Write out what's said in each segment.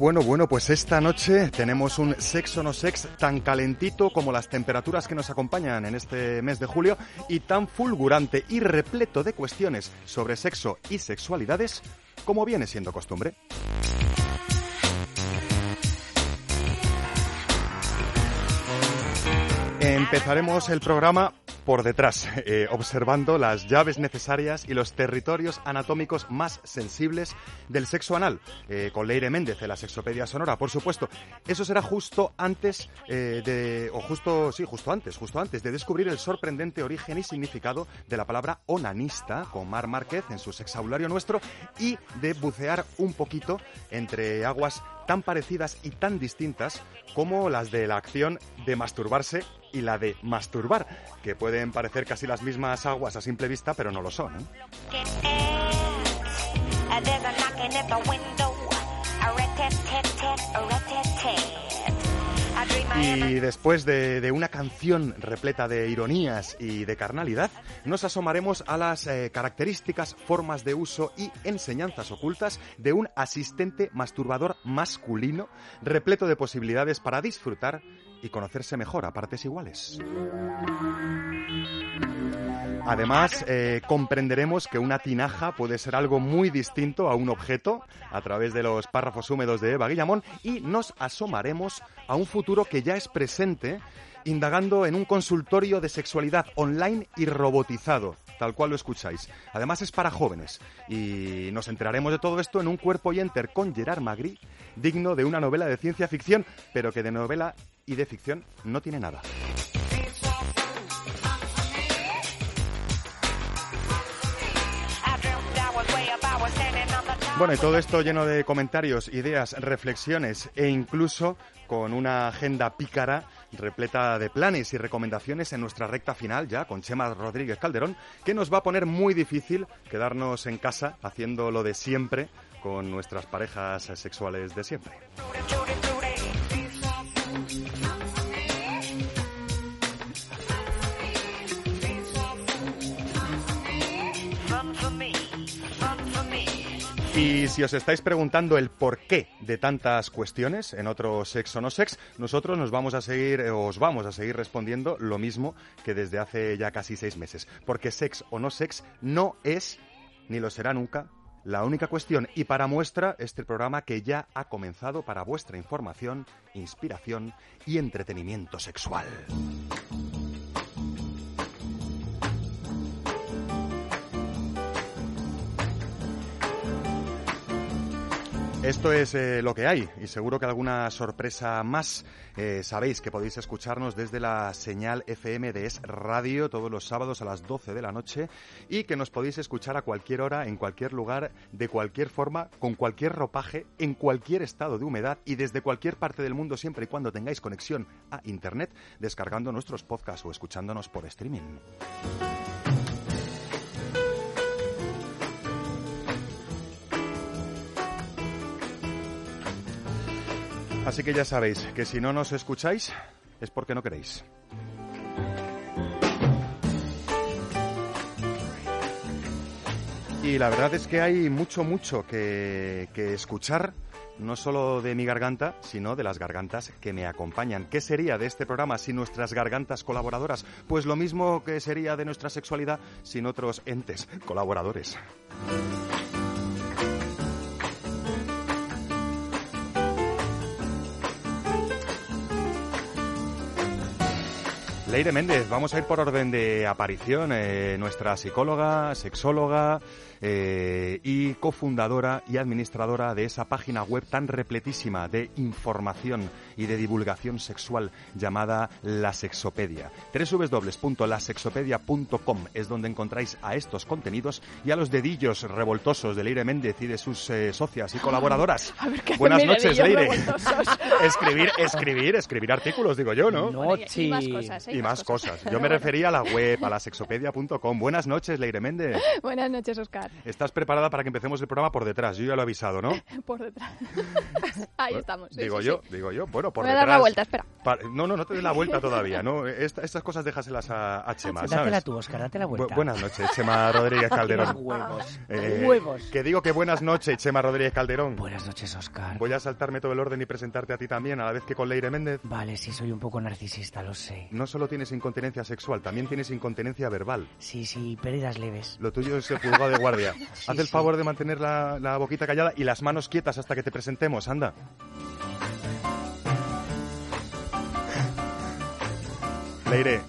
Bueno, bueno, pues esta noche tenemos un sexo no sex tan calentito como las temperaturas que nos acompañan en este mes de julio y tan fulgurante y repleto de cuestiones sobre sexo y sexualidades como viene siendo costumbre. Empezaremos el programa por detrás, eh, observando las llaves necesarias y los territorios anatómicos más sensibles del sexo anal, eh, con Leire Méndez de la Sexopedia Sonora, por supuesto. Eso será justo antes eh, de, o justo, sí, justo antes, justo antes de descubrir el sorprendente origen y significado de la palabra onanista con Mar Márquez en su sexaulario nuestro y de bucear un poquito entre aguas tan parecidas y tan distintas como las de la acción de masturbarse y la de masturbar, que pueden parecer casi las mismas aguas a simple vista, pero no lo son. ¿eh? Y después de, de una canción repleta de ironías y de carnalidad, nos asomaremos a las eh, características, formas de uso y enseñanzas ocultas de un asistente masturbador masculino repleto de posibilidades para disfrutar y conocerse mejor a partes iguales. Además, eh, comprenderemos que una tinaja puede ser algo muy distinto a un objeto a través de los párrafos húmedos de Eva Guillamón y nos asomaremos a un futuro que ya es presente indagando en un consultorio de sexualidad online y robotizado, tal cual lo escucháis. Además es para jóvenes y nos enteraremos de todo esto en un cuerpo y enter con Gerard Magri, digno de una novela de ciencia ficción, pero que de novela y de ficción no tiene nada. Bueno, y todo esto lleno de comentarios, ideas, reflexiones e incluso con una agenda pícara repleta de planes y recomendaciones en nuestra recta final ya con Chema Rodríguez Calderón, que nos va a poner muy difícil quedarnos en casa haciendo lo de siempre con nuestras parejas sexuales de siempre. Y si os estáis preguntando el porqué de tantas cuestiones en otro sexo no sex, nosotros nos vamos a seguir, eh, os vamos a seguir respondiendo lo mismo que desde hace ya casi seis meses. Porque sex o no sex no es, ni lo será nunca, la única cuestión. Y para muestra, este programa que ya ha comenzado para vuestra información, inspiración y entretenimiento sexual. Esto es eh, lo que hay y seguro que alguna sorpresa más. Eh, sabéis que podéis escucharnos desde la señal FM de Es Radio todos los sábados a las 12 de la noche y que nos podéis escuchar a cualquier hora, en cualquier lugar, de cualquier forma, con cualquier ropaje, en cualquier estado de humedad y desde cualquier parte del mundo siempre y cuando tengáis conexión a Internet descargando nuestros podcasts o escuchándonos por streaming. Así que ya sabéis que si no nos escucháis es porque no queréis. Y la verdad es que hay mucho, mucho que, escuchar, no solo de mi garganta, sino de las gargantas que me acompañan. ¿Qué sería de este programa sin nuestras gargantas colaboradoras? Pues lo mismo que sería de nuestra sexualidad sin otros entes colaboradores. Leire Méndez, vamos a ir por orden de aparición. Eh, nuestra psicóloga, sexóloga eh, y cofundadora y administradora de esa página web tan repletísima de información y de divulgación sexual llamada La Sexopedia. www.lasexopedia.com es donde encontráis a estos contenidos y a los dedillos revoltosos de Leire Méndez y de sus eh, socias y colaboradoras. A ver, ¿qué Buenas noches, Leire. escribir, escribir, escribir artículos, digo yo, ¿no? Y más cosas, ¿eh? Y más cosas. Yo me refería a la web, a la sexopedia.com. Buenas noches, Leire Méndez. Buenas noches, Oscar. Estás preparada para que empecemos el programa por detrás. Yo ya lo he avisado, ¿no? Por detrás. Ahí estamos. sí, digo sí, yo, sí. digo yo. Bueno, por Voy a detrás. dar la vuelta, espera. No, no, no te des la vuelta todavía, ¿no? Esta- estas cosas déjaselas a, a Chema, Dátela ¿sabes? tú, Oscar, date la Bu- vuelta. buenas noches, Chema Rodríguez Calderón. huevos. Eh, Huevos. Que digo que buenas noches, Chema Rodríguez Calderón. Buenas noches, Oscar. Voy a saltarme todo el orden y presentarte a ti también, a la vez que con Leire Méndez. Vale, sí, soy un poco narcisista, lo sé. No solo tienes incontinencia sexual, también tienes incontinencia verbal. Sí, sí, pérdidas leves. Lo tuyo es el juzgado de guardia. Sí, Haz el favor de mantener la, la boquita callada y las manos quietas hasta que te presentemos, anda. Leire,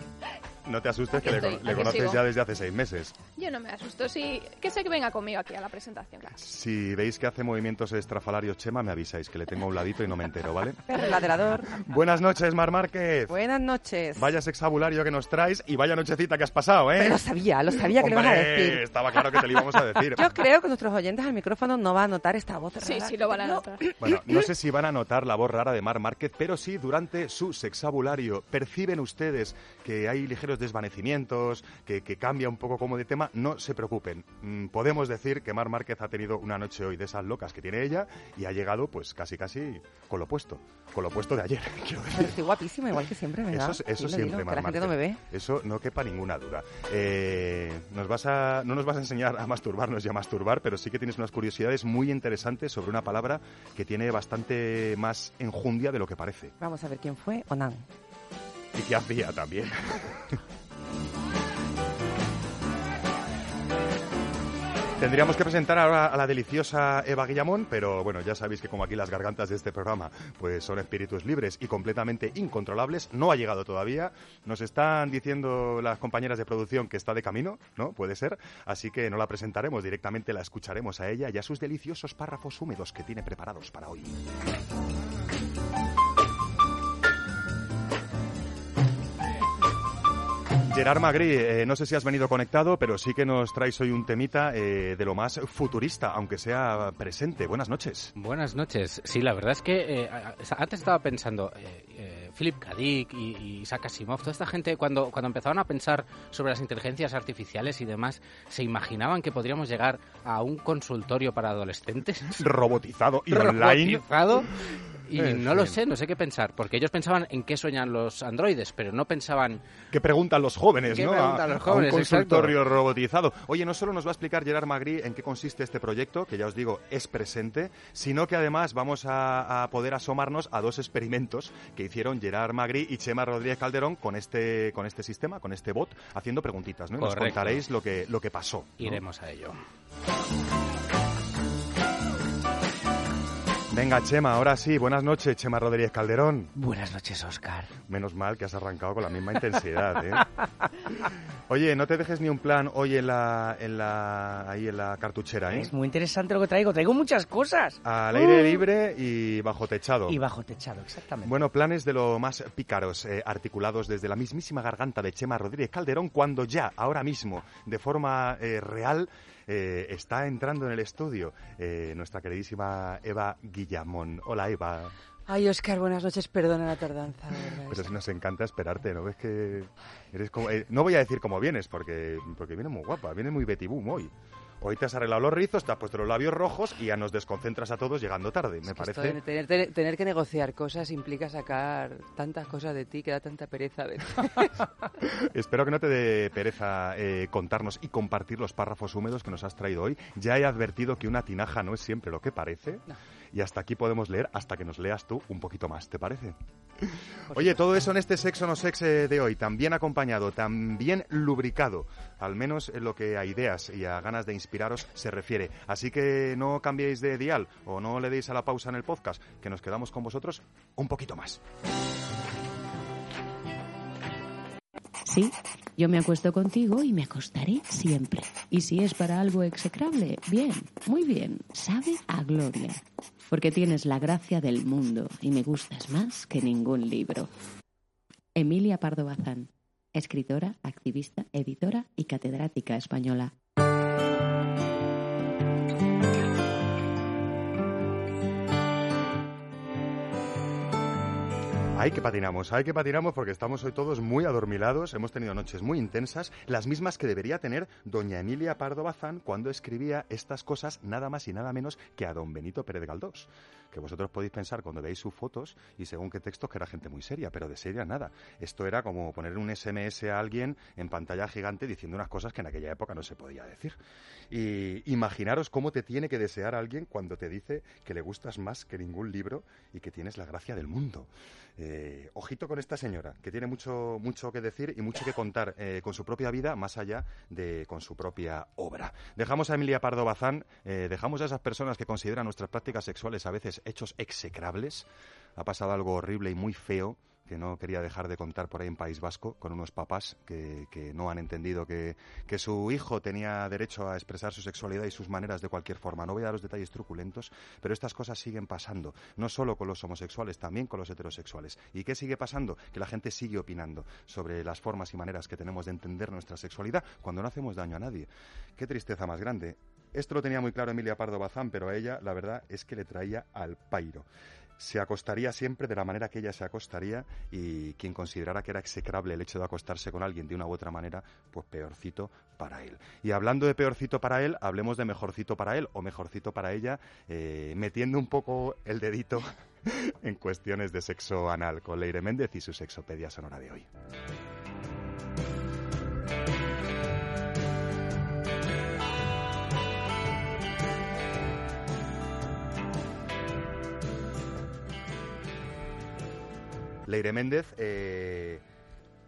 no te asustes, que le, estoy, le aquí conoces sigo. ya desde hace seis meses. Yo no me asusto. Sí, que sé que venga conmigo aquí a la presentación. claro. Si veis que hace movimientos estrafalarios Chema, me avisáis, que le tengo a un ladito y no me entero, ¿vale? Perro ladrador. Buenas noches, Mar Márquez. Buenas noches. Vaya sexabulario que nos traes y vaya nochecita que has pasado, ¿eh? Pero lo sabía, lo sabía que le ibas a decir. Estaba claro que te lo íbamos a decir. Yo creo que nuestros oyentes al micrófono no van a notar esta voz Sí, rara sí, que lo van a notar. Bueno, no sé si van a notar la voz rara de Mar Márquez, pero sí durante su sexabulario. ¿Perciben ustedes que hay ligeros desvanecimientos, que, que cambia un poco como de tema? No se preocupen. Mm, podemos decir que Mar Márquez ha tenido una noche hoy de esas locas que tiene ella y ha llegado pues casi casi con lo opuesto, con lo opuesto de ayer, quiero decir. Pero estoy guapísima, igual que siempre, ¿verdad? Eso, eso siempre, dilo, que Mar la gente no me ve. Eso no quepa ninguna duda. Eh, nos vas a, no nos vas a enseñar a masturbarnos y a masturbar, pero sí que tienes unas curiosidades muy interesantes sobre una palabra que tiene bastante más enjundia de lo que parece. Vamos a ver quién fue. Onan. Y que hacía también. Tendríamos que presentar ahora a la deliciosa Eva Guillamón, pero bueno, ya sabéis que como aquí las gargantas de este programa pues son espíritus libres y completamente incontrolables, no ha llegado todavía. Nos están diciendo las compañeras de producción que está de camino, ¿no? Puede ser. Así que no la presentaremos, directamente la escucharemos a ella y a sus deliciosos párrafos húmedos que tiene preparados para hoy. Gerard Magri, eh, no sé si has venido conectado, pero sí que nos traes hoy un temita eh, de lo más futurista, aunque sea presente. Buenas noches. Buenas noches. Sí, la verdad es que eh, antes estaba pensando, eh, eh, Philip K. Dick y, y Isaac Asimov, toda esta gente cuando, cuando empezaron a pensar sobre las inteligencias artificiales y demás, se imaginaban que podríamos llegar a un consultorio para adolescentes Robotizado y online. robotizado. Y no lo sé, no sé qué pensar, porque ellos pensaban en qué sueñan los androides, pero no pensaban ¿Qué preguntan los jóvenes, ¿Qué no? preguntan A- los jóvenes, A un consultorio robotizado. Oye, no solo nos va a explicar Gerard Magri en qué consiste este proyecto, que ya os digo, es presente, sino que además vamos a, a poder asomarnos a dos experimentos que hicieron Gerard Magri y Chema Rodríguez Calderón con este, con este sistema, con este bot, haciendo preguntitas, ¿no? Y Nos contaréis lo que, lo que pasó. ¿no? iremos a ello. Venga, Chema, ahora sí, buenas noches, Chema Rodríguez Calderón. Buenas noches, Oscar. Menos mal que has arrancado con la misma intensidad, ¿eh? Oye, no te dejes ni un plan hoy en la, en la, ahí en la cartuchera, ¿eh? Es muy interesante lo que traigo. Traigo muchas cosas. Al aire libre y bajo techado. Y bajo techado, exactamente. Bueno, planes de lo más pícaros, eh, articulados desde la mismísima garganta de Chema Rodríguez Calderón, cuando ya, ahora mismo, de forma eh, real, eh, está entrando en el estudio eh, nuestra queridísima Eva Guillamón. Hola, Eva. Ay, Oscar, buenas noches. Perdona la tardanza. verdad. Pero si nos encanta esperarte, ¿no ves que eres como... eh, no voy a decir como vienes, porque, porque viene muy guapa, viene muy Betty Boom hoy. Hoy te has arreglado los rizos, te has puesto los labios rojos y ya nos desconcentras a todos llegando tarde, me Es que parece. esto tener, tener- tener que negociar cosas implica sacar tantas cosas de ti que da tanta pereza. De... Espero que no te dé pereza eh, contarnos y compartir los párrafos húmedos que nos has traído hoy. Ya he advertido que una tinaja no es siempre lo que parece. No. Y hasta aquí podemos leer hasta que nos leas tú un poquito más, ¿te parece? Oye, todo eso en este sexo no sex de hoy, también acompañado, también lubricado, al menos en lo que a ideas y a ganas de inspiraros se refiere. Así que no cambiéis de dial o no le deis a la pausa en el podcast, que nos quedamos con vosotros un poquito más. Sí, yo me acuesto contigo y me acostaré siempre. Y si es para algo execrable, bien, muy bien, sabe a gloria. Porque tienes la gracia del mundo y me gustas más que ningún libro. Emilia Pardo Bazán, escritora, activista, editora y catedrática española. Ay, que patinamos, ay, que patinamos porque estamos hoy todos muy adormilados, hemos tenido noches muy intensas, las mismas que debería tener doña Emilia Pardo Bazán cuando escribía estas cosas nada más y nada menos que a don Benito Pérez Galdós. Que vosotros podéis pensar cuando veis sus fotos y según qué textos que era gente muy seria, pero de seria nada. Esto era como poner un SMS a alguien en pantalla gigante diciendo unas cosas que en aquella época no se podía decir. Y imaginaros cómo te tiene que desear alguien cuando te dice que le gustas más que ningún libro y que tienes la gracia del mundo. Eh, ojito con esta señora, que tiene mucho, mucho que decir y mucho que contar eh, con su propia vida, más allá de con su propia obra. Dejamos a Emilia Pardo Bazán, eh, dejamos a esas personas que consideran nuestras prácticas sexuales a veces hechos execrables. Ha pasado algo horrible y muy feo que no quería dejar de contar por ahí en País Vasco, con unos papás que, que no han entendido que, que, su hijo tenía derecho a expresar su sexualidad y sus maneras de cualquier forma. No voy a dar los detalles truculentos, pero estas cosas siguen pasando, no solo con los homosexuales, también con los heterosexuales. ¿Y qué sigue pasando? Que la gente sigue opinando sobre las formas y maneras que tenemos de entender nuestra sexualidad cuando no hacemos daño a nadie. Qué tristeza más grande. Esto lo tenía muy claro Emilia Pardo Bazán, pero a ella la verdad es que le traía al pairo se acostaría siempre de la manera que ella se acostaría y quien considerara que era execrable el hecho de acostarse con alguien de una u otra manera, pues peorcito para él. Y hablando de peorcito para él, hablemos de mejorcito para él o mejorcito para ella, eh, metiendo un poco el dedito en cuestiones de sexo anal con Leire Méndez y su sexopedia sonora de hoy. Leire Méndez, eh,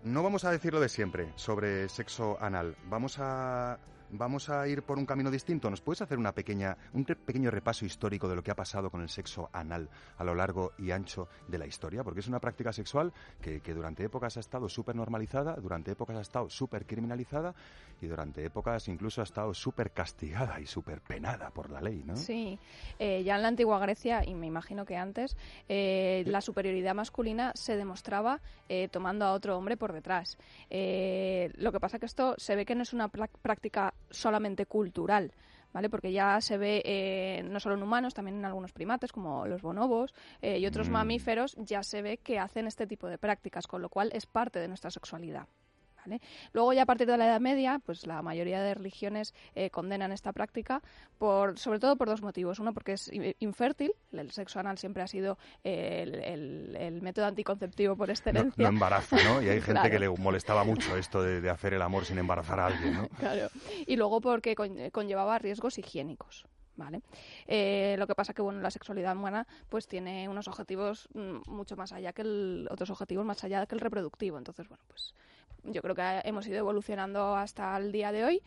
no vamos a decir lo de siempre sobre sexo anal. Vamos a vamos a ir por un camino distinto. ¿Nos puedes hacer una pequeña, un pequeño repaso histórico de lo que ha pasado con el sexo anal a lo largo y ancho de la historia? Porque es una práctica sexual que, que durante épocas ha estado súper normalizada, durante épocas ha estado súper criminalizada y durante épocas incluso ha estado súper castigada y súper penada por la ley, ¿no? Sí, eh, ya en la antigua Grecia, y me imagino que antes, eh, la superioridad masculina se demostraba eh, tomando a otro hombre por detrás. Eh, lo que pasa que esto se ve que no es una práctica solamente cultural. ¿Vale? Porque ya se ve eh, no solo en humanos, también en algunos primates como los bonobos eh, y otros Mm. mamíferos, ya se ve que hacen este tipo de prácticas, con lo cual es parte de nuestra sexualidad. ¿Vale? Luego ya a partir de la Edad Media, pues la mayoría de religiones eh, condenan esta práctica por, sobre todo por dos motivos. Uno porque es infértil, el sexo anal siempre ha sido eh, el, el- el método anticonceptivo por No, excelencia. no embaraza, ¿no? Y hay gente Claro. que le molestaba mucho esto de, de hacer el amor sin embarazar a alguien, ¿no? Claro. Y luego porque eh, conllevaba riesgos higiénicos. ¿Vale? Eh, lo que pasa que bueno, la sexualidad humana pues tiene unos objetivos mm, mucho más allá que el, otros objetivos más allá que el reproductivo. Entonces, bueno, pues yo creo que hemos ido evolucionando hasta el día de hoy,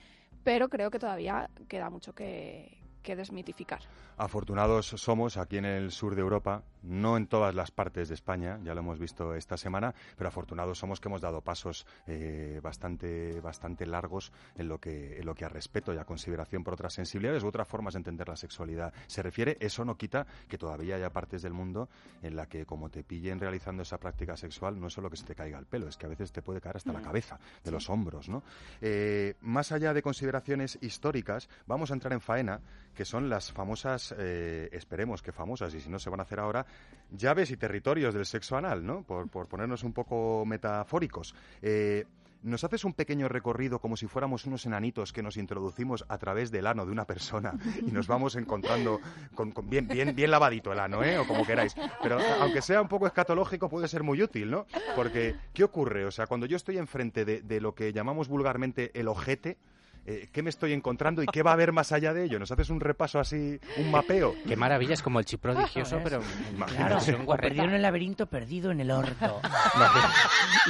pero creo que todavía queda mucho que, que desmitificar. Afortunados somos aquí en el sur de Europa, no en todas las partes de España, ya lo hemos visto esta semana, pero afortunados somos que hemos dado pasos eh, bastante, bastante largos en lo, que, en lo que a respeto y a consideración por otras sensibilidades u otras formas de entender la sexualidad se refiere. Eso no quita que todavía haya partes del mundo en la que como te pillen realizando esa práctica sexual, no es solo que se te caiga el pelo, es que a veces te puede caer hasta la Mm. cabeza, de Sí. los hombros, ¿no? Eh, más allá de consideraciones históricas, vamos a entrar en faena, que son las famosas, eh, esperemos que famosas, y si no se van a hacer ahora, llaves y territorios del sexo anal, ¿no? Por, por ponernos un poco metafóricos. Eh, ¿Nos haces un pequeño recorrido como si fuéramos unos enanitos que nos introducimos a través del ano de una persona y nos vamos encontrando con, con bien, bien, bien lavadito el ano, ¿eh? O como queráis. Pero aunque sea un poco escatológico, puede ser muy útil, ¿no? Porque, ¿qué ocurre? O sea, cuando yo estoy enfrente de, de lo que llamamos vulgarmente el ojete, eh, qué me estoy encontrando y qué va a haber más allá de ello. ¿Nos haces un repaso así, un mapeo? Qué maravilla, es como el chip prodigioso, pero Claro, en el laberinto, perdido en el orto.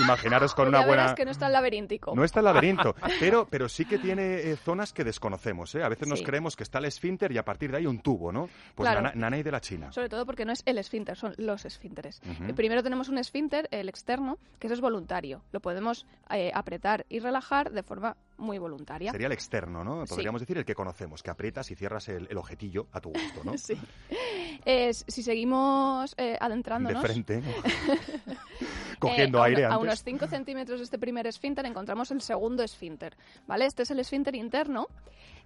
Imaginaros con una buena... que no está el laberíntico. No está el laberinto, pero, pero sí que tiene eh, zonas que desconocemos. ¿eh? A veces nos creemos que está el esfínter y a partir de ahí un tubo, ¿no? Pues Claro. nana- nanay de la China. Sobre todo porque no es el esfínter, son los esfínteres. Eh, Primero tenemos un esfínter, el externo, que eso es voluntario. Lo podemos eh, apretar y relajar de forma muy voluntaria. Sería el externo, ¿no? Sí. Podríamos decir el que conocemos, que aprietas y cierras el, el ojetillo a tu gusto, ¿no? Sí. Eh, si seguimos eh, De adentrándonos... frente, ¿no? eh, Cogiendo a aire A antes. unos 5 centímetros de este primer esfínter encontramos el segundo esfínter, ¿vale? Este es el esfínter interno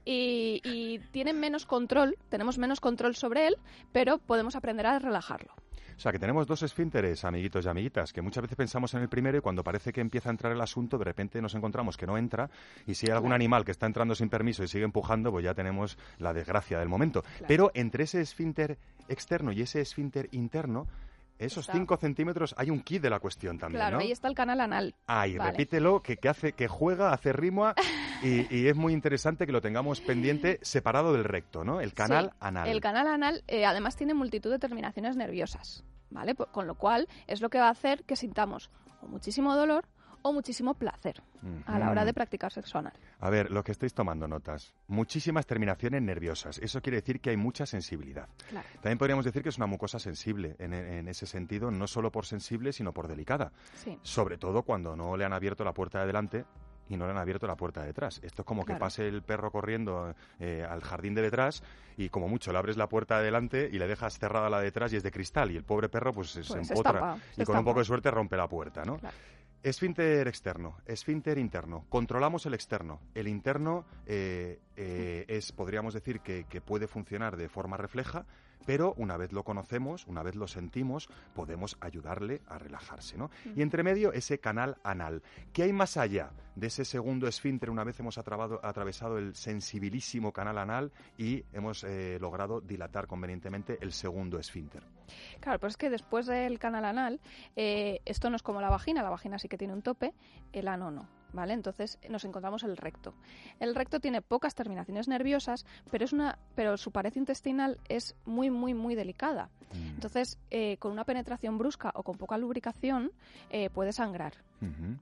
y, y tiene menos control, tenemos menos control sobre él, pero podemos aprender a relajarlo. O sea, que tenemos dos esfínteres, amiguitos y amiguitas, que muchas veces pensamos en el primero y cuando parece que empieza a entrar el asunto, de repente nos encontramos que no entra y si hay algún animal que está entrando sin permiso y sigue empujando, pues ya tenemos la desgracia del momento. Pero entre ese esfínter externo y ese esfínter interno, esos Está. 5 centímetros, hay un kit de la cuestión también, Claro, ¿no? ahí está el canal anal. Vale. repítelo, que, que hace, que juega, hace rima y, y es muy interesante que lo tengamos pendiente separado del recto, ¿no? El canal Sí, anal. El canal anal eh, además tiene multitud de terminaciones nerviosas, ¿vale? Con lo cual es lo que va a hacer que sintamos o muchísimo dolor o muchísimo placer a la hora Ujú. de practicar sexo anal. A ver, lo que estáis tomando notas. Muchísimas terminaciones nerviosas. Eso quiere decir que hay mucha sensibilidad. Claro. También podríamos decir que es una mucosa sensible en, en ese sentido, no solo por sensible, sino por delicada. Sí. Sobre todo cuando no le han abierto la puerta de delante y no le han abierto la puerta de detrás. Esto es como que pase el perro corriendo eh, al jardín de detrás y como mucho le abres la puerta de delante y le dejas cerrada la de detrás y es de cristal y el pobre perro pues, se- se Pues se empotra estampa, se y con un poco de suerte rompe la puerta, ¿no? Claro. Esfínter externo, esfínter interno. Controlamos el externo. El interno eh, eh, es, podríamos decir, que, que puede funcionar de forma refleja, pero una vez lo conocemos, una vez lo sentimos, podemos ayudarle a relajarse, ¿no? Y entre medio, ese canal anal. ¿Qué hay más allá de ese segundo esfínter una vez hemos atrabado- atravesado el sensibilísimo canal anal y hemos eh, logrado dilatar convenientemente el segundo esfínter? Claro, pues es que después del canal anal, eh, esto no es como la vagina, la vagina sí que tiene un tope, el ano no, ¿vale? Entonces nos encontramos el recto. El recto tiene pocas terminaciones nerviosas, pero, es una, pero su pared intestinal es muy, muy, muy delicada. Entonces, eh, con una penetración brusca o con poca lubricación, eh, puede sangrar,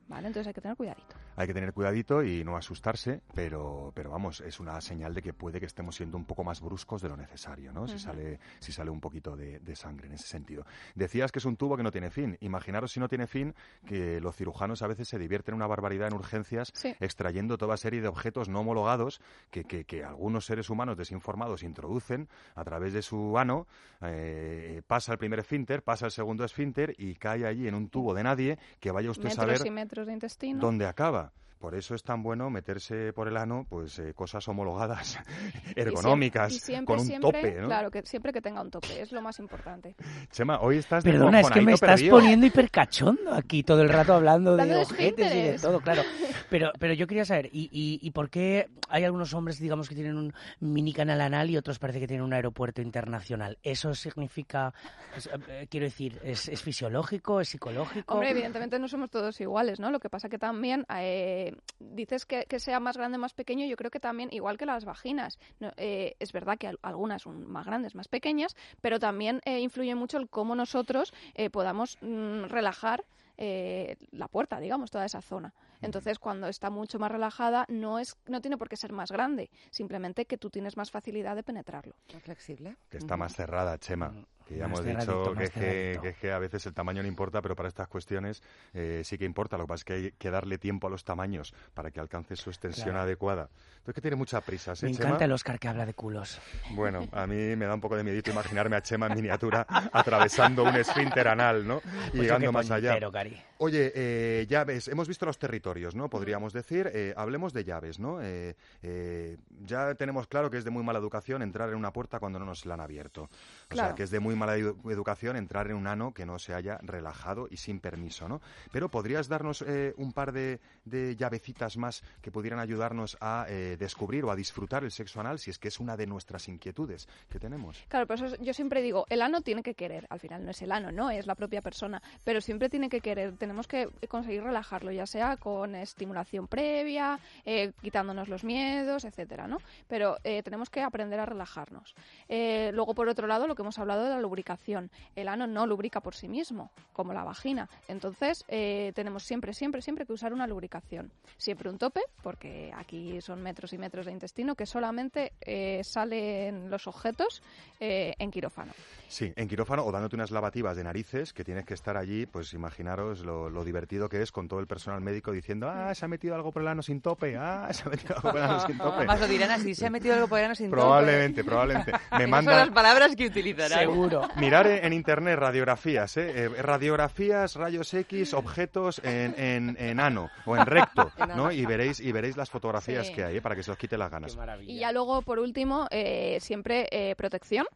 ¿vale? Entonces hay que tener cuidadito. Hay que tener cuidadito y no asustarse, pero, pero vamos, es una señal de que puede que estemos siendo un poco más bruscos de lo necesario, ¿no? Si sale, si sale un poquito de, de sangre en ese sentido. Decías que es un tubo que no tiene fin. Imaginaros si no tiene fin que los cirujanos a veces se divierten una barbaridad en urgencias Sí. extrayendo toda serie de objetos no homologados que, que- que algunos seres humanos desinformados introducen a través de su ano, eh, pasa el primer esfínter, pasa el segundo esfínter y cae allí en un tubo de nadie que vaya usted a saber metros de intestino. dónde acaba. Por eso es tan bueno meterse por el ano, pues eh, cosas homologadas, ergonómicas, Y siempre, con un siempre, tope, ¿no? Claro, que siempre que tenga un tope, es lo más importante. Chema, hoy estás de Perdona, es que me estás perdido. poniendo hipercachondo aquí todo el rato hablando de ojetes y de todo, claro. Pero, pero yo quería saber, ¿y, y, y por qué hay algunos hombres, digamos, que tienen un mini canal anal y otros parece que tienen un aeropuerto internacional? ¿Eso significa, es- eh, quiero decir, ¿es, es fisiológico, es psicológico? Hombre, evidentemente no somos todos iguales, ¿no? Lo que pasa que también eh, dices que, que sea más grande, más pequeño, yo creo que también, igual que las vaginas, no, eh, es verdad que al- algunas son más grandes, más pequeñas, pero también eh, influye mucho el cómo nosotros eh, podamos mm, relajar eh, la puerta, digamos, toda esa zona. Entonces, cuando está mucho más relajada, no es no tiene por qué ser más grande, simplemente que tú tienes más facilidad de penetrarlo. ¿Más flexible? Que está más cerrada, Chema. Que ya hemos dicho que más es que, cerradito. que es que a veces el tamaño no importa, pero para estas cuestiones eh, sí que importa. Lo que pasa es que hay que darle tiempo a los tamaños para que alcance su extensión Claro. adecuada. Entonces, que tiene mucha prisa, ¿sí, Me Chema? encanta el Oscar que habla de culos. Bueno, a mí me da un poco de miedito imaginarme a Chema en miniatura atravesando un esfínter anal, ¿no? Y Pues llegando más allá. Cari. Oye, eh, llaves, hemos visto los territorios, ¿no? Podríamos decir, eh, hablemos de llaves, ¿no? Eh, eh, ya tenemos claro que es de muy mala educación entrar en una puerta cuando no nos la han abierto. O sea, Claro. que es de muy mala edu- educación entrar en un ano que no se haya relajado y sin permiso, ¿no? Pero ¿podrías darnos eh, un par de, de llavecitas más que pudieran ayudarnos a eh, descubrir o a disfrutar el sexo anal si es que es una de nuestras inquietudes que tenemos? Claro, por eso yo siempre digo, el ano tiene que querer. Al final no es el ano, no, es la propia persona. Pero siempre tiene que querer. Tenemos que conseguir relajarlo, ya sea con estimulación previa, eh, quitándonos los miedos, etcétera, ¿no? Pero eh, tenemos que aprender a relajarnos. Eh, luego, por otro lado, lo que hemos hablado de la lubricación. El ano no lubrica por sí mismo, como la vagina. Entonces, eh, tenemos siempre, siempre, siempre que usar una lubricación. Siempre un tope, porque aquí son metros y metros de intestino, que solamente eh, salen los objetos eh, en quirófano. Sí, en quirófano o dándote unas lavativas de narices que tienes que estar allí, pues imaginaros lo, lo divertido que es con todo el personal médico diciendo, ah, se ha metido algo por el ano sin tope, ah, se ha metido algo por el ano sin tope. Más lo dirán así, se ha metido algo por el ano sin tope. Probablemente, probablemente. Me Esas son mandan, las palabras que utilizarán. Seguro. Mirar en, en internet radiografías, ¿eh? Eh, radiografías, rayos X, objetos en, en, en ano o en recto, ¿no? Y veréis, y veréis las fotografías Sí. que hay, ¿eh? para que se os quite las ganas. Y ya luego, por último, eh, siempre eh, protección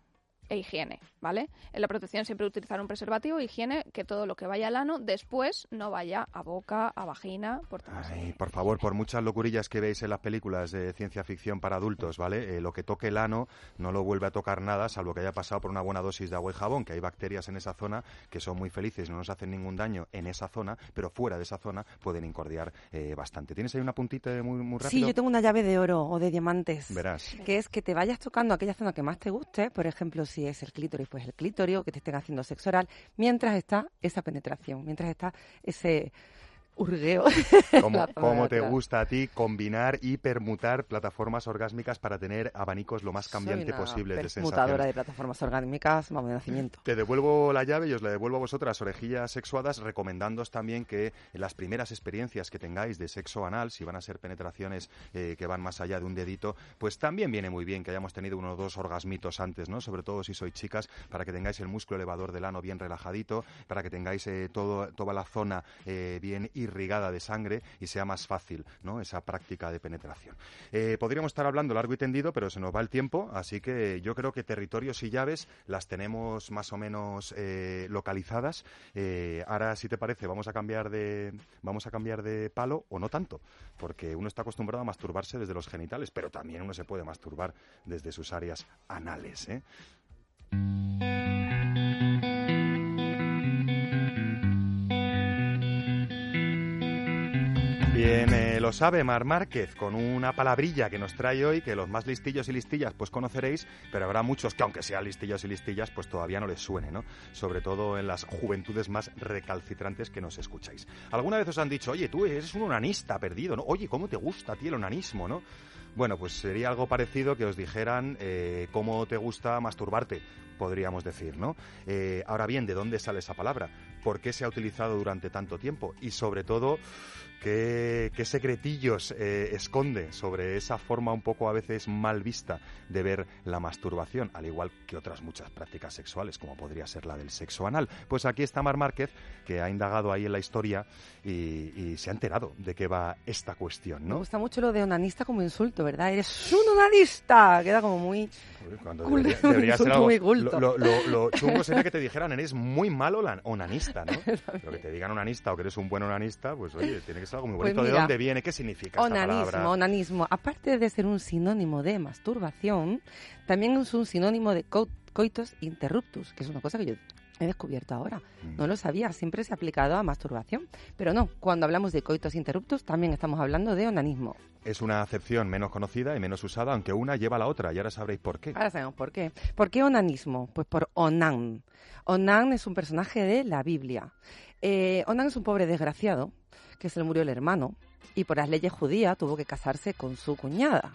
e higiene, ¿vale? En la protección siempre utilizar un preservativo, higiene, que todo lo que vaya al ano después no vaya a boca, a vagina, por temas Ay, por favor, por muchas locurillas que veis en las películas de ciencia ficción para adultos, ¿vale? Eh, lo que toque el ano no lo vuelve a tocar nada, salvo que haya pasado por una buena dosis de agua y jabón, que hay bacterias en esa zona que son muy felices, no nos hacen ningún daño en esa zona, pero fuera de esa zona pueden incordiar eh, bastante. ¿Tienes ahí un apuntito muy, muy rápido? Sí, yo tengo una llave de oro o de diamantes. Verás. Que es que te vayas tocando aquella zona que más te guste, por ejemplo, si es el clítoris, pues el clítoris, o que te estén haciendo sexo oral, mientras está esa penetración, mientras está ese hurgueo. ¿Cómo, cómo te gusta a ti combinar y permutar plataformas orgásmicas para tener abanicos lo más cambiante Soy una posible de permutadora sensaciones? de plataformas orgánicas, vamos, de nacimiento. Te devuelvo la llave y os la devuelvo a vosotras, orejillas sexuadas, recomendándoos también que en las primeras experiencias que tengáis de sexo anal, si van a ser penetraciones eh, que van más allá de un dedito, pues también viene muy bien que hayamos tenido uno o dos orgasmitos antes, ¿no? Sobre todo si sois chicas, para que tengáis el músculo elevador del ano bien relajadito, para que tengáis eh, todo, toda la zona eh, bien irrigada de sangre y sea más fácil. Esa práctica de penetración. Eh, podríamos estar hablando largo y tendido, pero se nos va el tiempo, así que yo creo que territorios y llaves las tenemos más o menos eh, localizadas. Eh, ahora, si te parece, vamos a cambiar de vamos a cambiar de palo o no tanto, porque uno está acostumbrado a masturbarse desde los genitales, pero también uno se puede masturbar desde sus áreas anales. ¿eh? Bien, eh, lo sabe Mar Márquez con una palabrilla que nos trae hoy, que los más listillos y listillas pues conoceréis, pero habrá muchos que aunque sean listillos y listillas pues todavía no les suene, ¿no? Sobre todo en las juventudes más recalcitrantes que nos escucháis. Alguna vez os han dicho, oye, tú eres un onanista perdido, ¿no? Oye, ¿cómo te gusta a ti el onanismo, no? Bueno, pues sería algo parecido que os dijeran eh, cómo te gusta masturbarte, podríamos decir, ¿no? Eh, ahora bien, ¿de dónde sale esa palabra? ¿Por qué se ha utilizado durante tanto tiempo? Y sobre todo, ¿qué, qué secretillos eh, esconde sobre esa forma un poco a veces mal vista de ver la masturbación, al igual que otras muchas prácticas sexuales, como podría ser la del sexo anal? Pues aquí está Mar Márquez, que ha indagado ahí en la historia y, y se ha enterado de qué va esta cuestión, Me ¿no? gusta mucho lo de onanista como insulto, ¿verdad? Eres un onanista. Queda como muy... Uy, Cuando debería, ser insulto algo- muy culto. Lo, lo- lo chungo sería que te dijeran, eres muy malo la- onanista, ¿no? Pero que te digan onanista o que eres un buen onanista, pues oye, tiene que ser algo muy Pues bonito. ¿De dónde viene? ¿Qué significa esta Onanismo, palabra? onanismo. Aparte de ser un sinónimo de masturbación, también es un sinónimo de co- coitus interruptus, que es una cosa que yo he descubierto ahora. Mm. No lo sabía, siempre se ha aplicado a masturbación. Pero no, cuando hablamos de coitus interruptus también estamos hablando de onanismo. Es una acepción menos conocida y menos usada, aunque una lleva a la otra, y ahora sabréis por qué. Ahora sabemos por qué. ¿Por qué onanismo? Pues por Onan. Onan es un personaje de la Biblia. Eh, Onan es un pobre desgraciado que se le murió el hermano y por las leyes judías tuvo que casarse con su cuñada.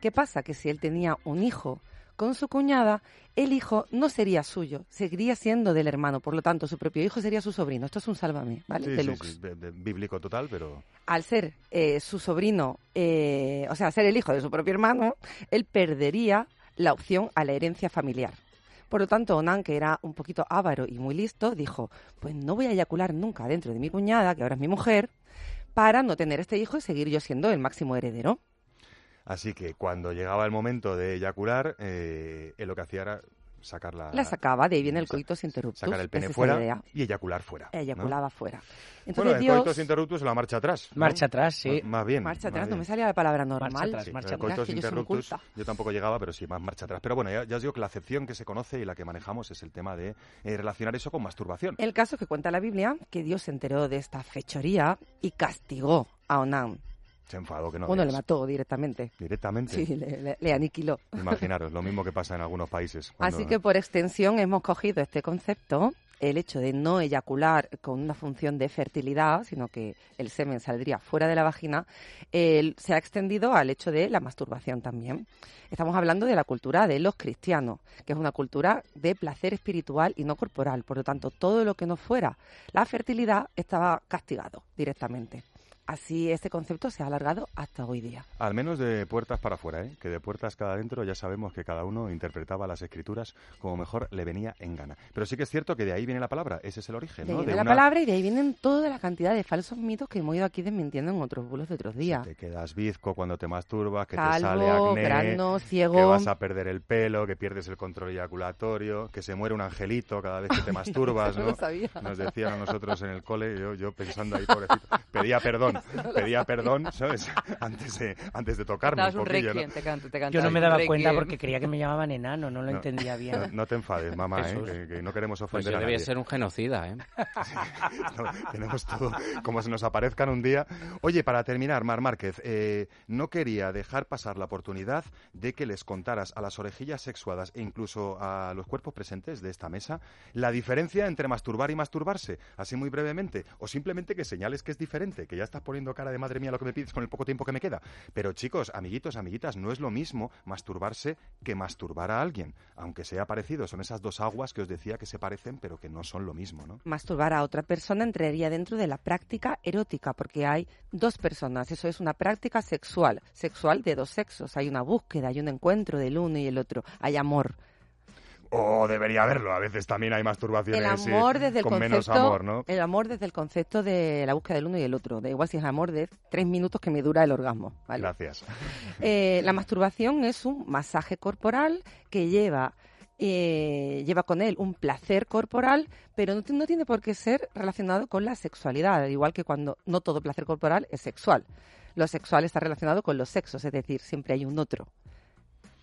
¿Qué pasa? Que si él tenía un hijo con su cuñada, el hijo no sería suyo, seguiría siendo del hermano. Por lo tanto, su propio hijo sería su sobrino. Esto es un sálvame, ¿vale? Sí, Deluxe sí, bíblico total, pero al ser eh, su sobrino, eh, o sea, ser el hijo de su propio hermano, él perdería la opción a la herencia familiar. Por lo tanto, Onan, que era un poquito avaro y muy listo, dijo, pues no voy a eyacular nunca dentro de mi cuñada, que ahora es mi mujer, para no tener este hijo y seguir yo siendo el máximo heredero. Así que cuando llegaba el momento de eyacular, eh, él lo que hacía era sacar la, La sacaba, de ahí viene el coitus interruptus. sacar el pene fuera idea. y eyacular fuera. ¿no? Eyaculaba fuera. Entonces Bueno, el Dios... coitus interruptus es la marcha atrás. ¿no? Marcha atrás, sí. M- Más bien. Marcha más atrás, no me salía la palabra normal. Marcha atrás, Sí, marcha el atrás. coitus yo interruptus, culta. yo tampoco llegaba, pero sí, más marcha atrás. Pero bueno, ya, ya os digo que la acepción que se conoce y la que manejamos es el tema de eh, relacionar eso con masturbación. El caso es que cuenta la Biblia que Dios se enteró de esta fechoría y castigó a Onán. Se enfadó que no bueno, le mató directamente. Directamente. Sí, le, le- le aniquiló. Imaginaros, lo mismo que pasa en algunos países. cuando- Así que por extensión hemos cogido este concepto, el hecho de no eyacular con una función de fertilidad, sino que el semen saldría fuera de la vagina, se ha extendido al hecho de la masturbación también. Estamos hablando de la cultura de los cristianos, que es una cultura de placer espiritual y no corporal. Por lo tanto, todo lo que no fuera la fertilidad estaba castigado directamente. Así este concepto se ha alargado hasta hoy día. Al menos de puertas para afuera, ¿eh? que de puertas cada adentro ya sabemos que cada uno interpretaba las escrituras como mejor le venía en gana. Pero sí que es cierto que de ahí viene la palabra, ese es el origen. De ¿no? ahí De viene la una- palabra y de ahí vienen toda la cantidad de falsos mitos que hemos ido aquí desmintiendo en otros bulos de otros días. Te quedas bizco cuando te masturbas, que te sale acné, grano, ciego. que vas a perder el pelo, que pierdes el control eyaculatorio, que se muere un angelito cada vez que te masturbas, No ¿no? lo sabía. Nos decían a nosotros en el cole, yo, yo pensando ahí, pobrecito, pedía perdón, pedía perdón, ¿sabes? Antes de, antes de tocarme Cantabas un un poquillo, ¿no? requiem, te canto, te Yo no me daba requiem. cuenta porque creía que me llamaban enano, no lo No, entendía bien. no te enfades, mamá, ¿eh? Que, que no queremos Pues ofender yo a debía ser un genocida, ¿eh? No, tenemos todo como se nos aparezcan un día. Oye, para terminar, Mar Márquez, eh, no quería dejar pasar la oportunidad de que les contaras a las orejillas sexuadas e incluso a los cuerpos presentes de esta mesa la diferencia entre masturbar y masturbarse, así muy brevemente, o simplemente que señales que es diferente, que ya poniendo cara de madre mía lo que me pides con el poco tiempo que me queda. Pero chicos, amiguitos, amiguitas, no es lo mismo masturbarse que masturbar a alguien, aunque sea parecido, son esas dos aguas que os decía que se parecen, pero que no son lo mismo, ¿no? Masturbar a otra persona entraría dentro de la práctica erótica, porque hay dos personas. Eso es una práctica sexual, sexual de dos sexos. Hay una búsqueda, hay un encuentro del uno y el otro. Hay amor. O debería haberlo. A veces también hay El masturbaciones eh, amor desde el con menos concepto, amor, ¿no? el amor desde el concepto de la búsqueda del uno y el otro. Da igual si es amor de tres minutos que me dura el orgasmo. ¿vale? Gracias. Eh, la masturbación es un masaje corporal que lleva, eh, lleva con él un placer corporal, pero no, no tiene por qué ser relacionado con la sexualidad, al igual que cuando no todo placer corporal es sexual. Lo sexual está relacionado con los sexos, es decir, siempre hay un otro.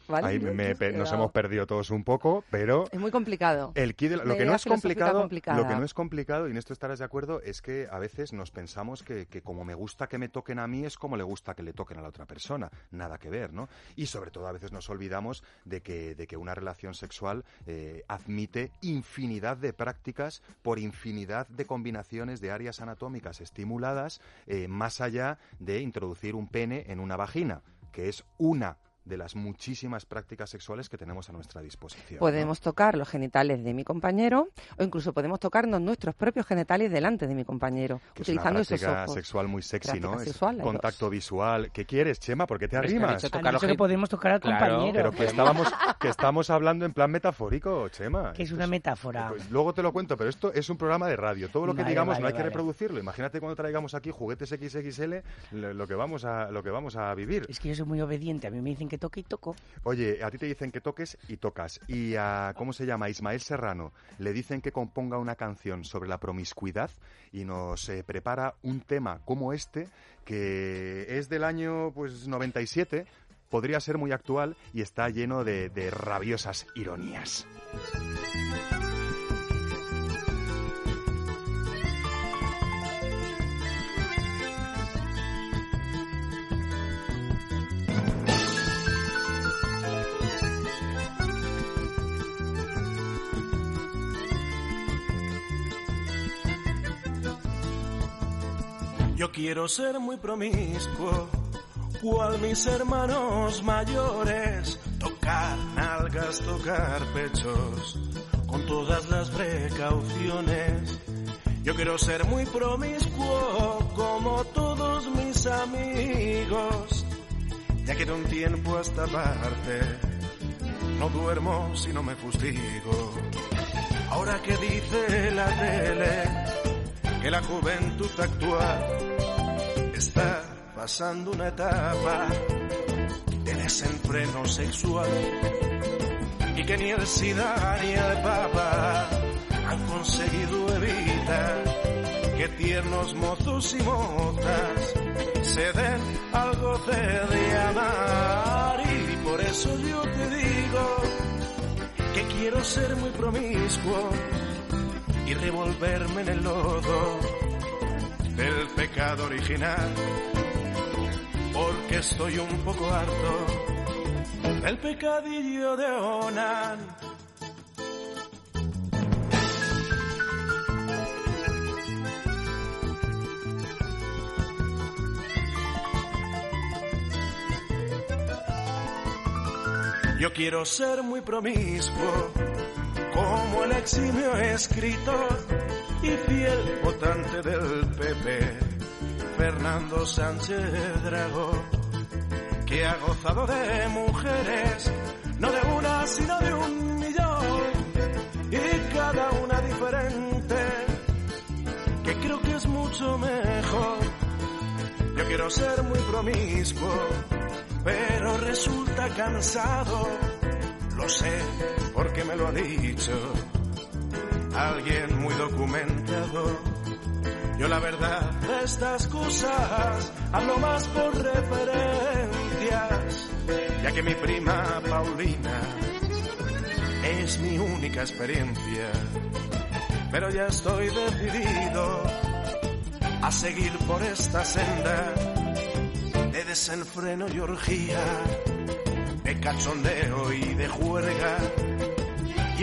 ¿Vale? Ahí me- nos hemos perdido todos un poco, pero Es muy complicado. el kit de la- lo que no es complicado, complicada. lo que no es complicado y en esto estarás de acuerdo es que a veces nos pensamos que, que como me gusta que me toquen a mí es como le gusta que le toquen a la otra persona, nada que ver, ¿no? Y sobre todo a veces nos olvidamos de que de que una relación sexual eh, admite infinidad de prácticas por infinidad de combinaciones de áreas anatómicas estimuladas eh, más allá de introducir un pene en una vagina, que es una de las muchísimas prácticas sexuales que tenemos a nuestra disposición. ¿no? Podemos tocar los genitales de mi compañero o incluso podemos tocarnos nuestros propios genitales delante de mi compañero, Que es una utilizando esos práctica ojos. sexual muy sexy, Práctica ¿no? Sexual, contacto dos. visual. ¿Qué quieres, Chema? ¿Por qué te Pero es que arrimas? dicho que podemos tocar al Claro, compañero. Pero que estamos, que estamos hablando en plan metafórico, Chema. Que es una metáfora. pues luego te lo cuento, pero esto es un programa de radio. Todo lo que Vale, digamos vale, no hay que reproducirlo. Imagínate cuando traigamos aquí juguetes XXL lo, lo que vamos a lo que vamos a vivir. Es que yo soy muy obediente. A mí me dicen que toque y toco. Oye, a ti te dicen que toques y tocas. Y a, ¿cómo se llama? Ismael Serrano le dicen que componga una canción sobre la promiscuidad y nos eh, prepara un tema como este que es del año pues 97, podría ser muy actual y está lleno de, de rabiosas ironías. Quiero ser muy promiscuo, cual mis hermanos mayores, tocar nalgas, tocar pechos, con todas las precauciones. Yo quiero ser muy promiscuo, como todos mis amigos, ya quiero un tiempo a esta parte, no duermo si no me fustigo. Ahora que dice la tele, que la juventud actual está pasando una etapa de desenfreno sexual. y que ni el SIDA ni el Papa han conseguido evitar que tiernos mozos y mozas se den al goce de amar y por eso yo te digo que quiero ser muy promiscuo y revolverme en el lodo del pecado original porque estoy un poco harto del pecadillo de Onan. Yo quiero ser muy promiscuo, como el eximio escritor y fiel votante del PP, Fernando Sánchez Dragó, que ha gozado de mujeres, no de una, sino de un millón, y cada una diferente, que creo que es mucho mejor. Yo quiero ser muy promiscuo, pero resulta cansado. Lo sé porque me lo ha dicho alguien muy documentado. Yo la verdad de estas cosas hablo más por referencias, ya que mi prima Paulina es mi única experiencia. Pero ya estoy decidido a seguir por esta senda de desenfreno y orgía, de cachondeo y de juerga.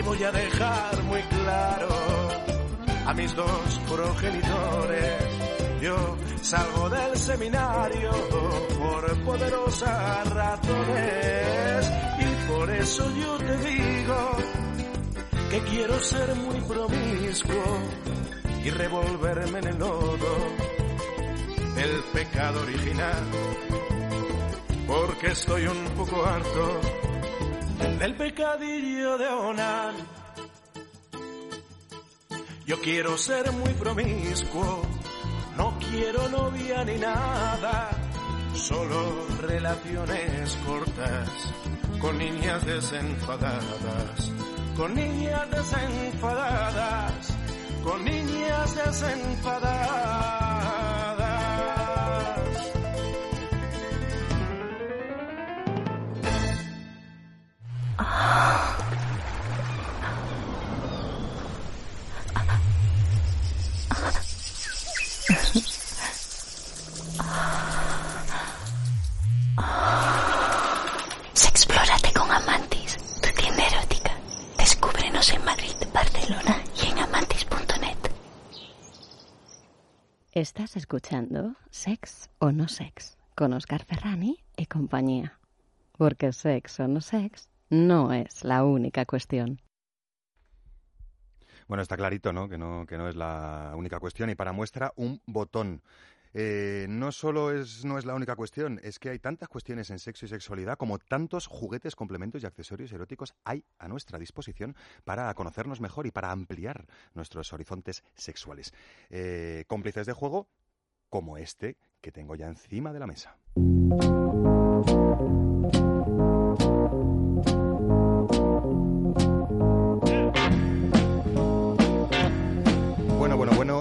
Voy a dejar muy claro a mis dos progenitores. Yo salgo del seminario por poderosas razones y por eso yo te digo que quiero ser muy promiscuo y revolverme en el lodo del pecado original porque estoy un poco harto del pecadillo de Onan. Yo quiero ser muy promiscuo, no quiero novia ni nada, solo relaciones cortas con niñas desenfadadas, con niñas desenfadadas, con niñas desenfadadas. Sexplórate con Amantis, tu tienda erótica. Descúbrenos en Madrid, Barcelona y en amantis.net. Estás escuchando Sex o No Sex con Oscar Ferrani y compañía. Porque sex o no sex no es la única cuestión. Bueno, está clarito, ¿no? Que, ¿no? que no es la única cuestión. Y para muestra, un botón. Eh, no solo es, no es la única cuestión, es que hay tantas cuestiones en sexo y sexualidad como tantos juguetes, complementos y accesorios eróticos hay a nuestra disposición para conocernos mejor y para ampliar nuestros horizontes sexuales. Eh, cómplices de juego como este que tengo ya encima de la mesa.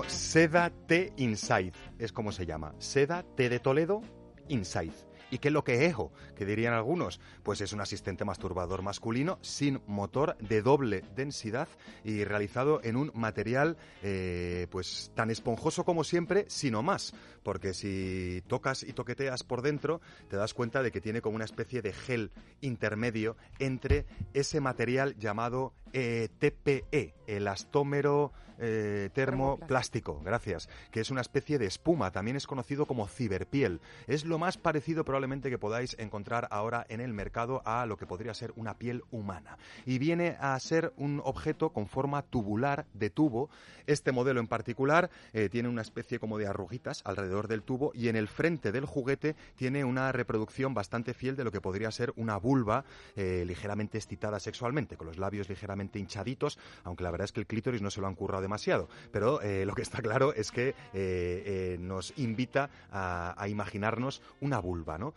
Seda T Inside es como se llama. Seda T de Toledo Inside. ¿Y qué es lo que es EJO? Que dirían algunos. Pues es un asistente masturbador masculino sin motor de doble densidad y realizado en un material eh, pues tan esponjoso como siempre, sino más. Porque si tocas y toqueteas por dentro, te das cuenta de que tiene como una especie de gel intermedio entre ese material llamado eh, TPE, elastómero eh, termoplástico, gracias, que es una especie de espuma, también es conocido como ciberpiel. Es lo más parecido probablemente que podáis encontrar ahora en el mercado a lo que podría ser una piel humana. Y viene a ser un objeto con forma tubular de tubo. Este modelo en particular eh, tiene una especie como de arruguitas alrededor del tubo y en el frente del juguete tiene una reproducción bastante fiel de lo que podría ser una vulva eh, ligeramente excitada sexualmente, con los labios ligeramente hinchaditos, aunque la verdad es que el clítoris no se lo han currado demasiado. Pero eh, lo que está claro es que eh, nos invita a, a imaginarnos una vulva, ¿no?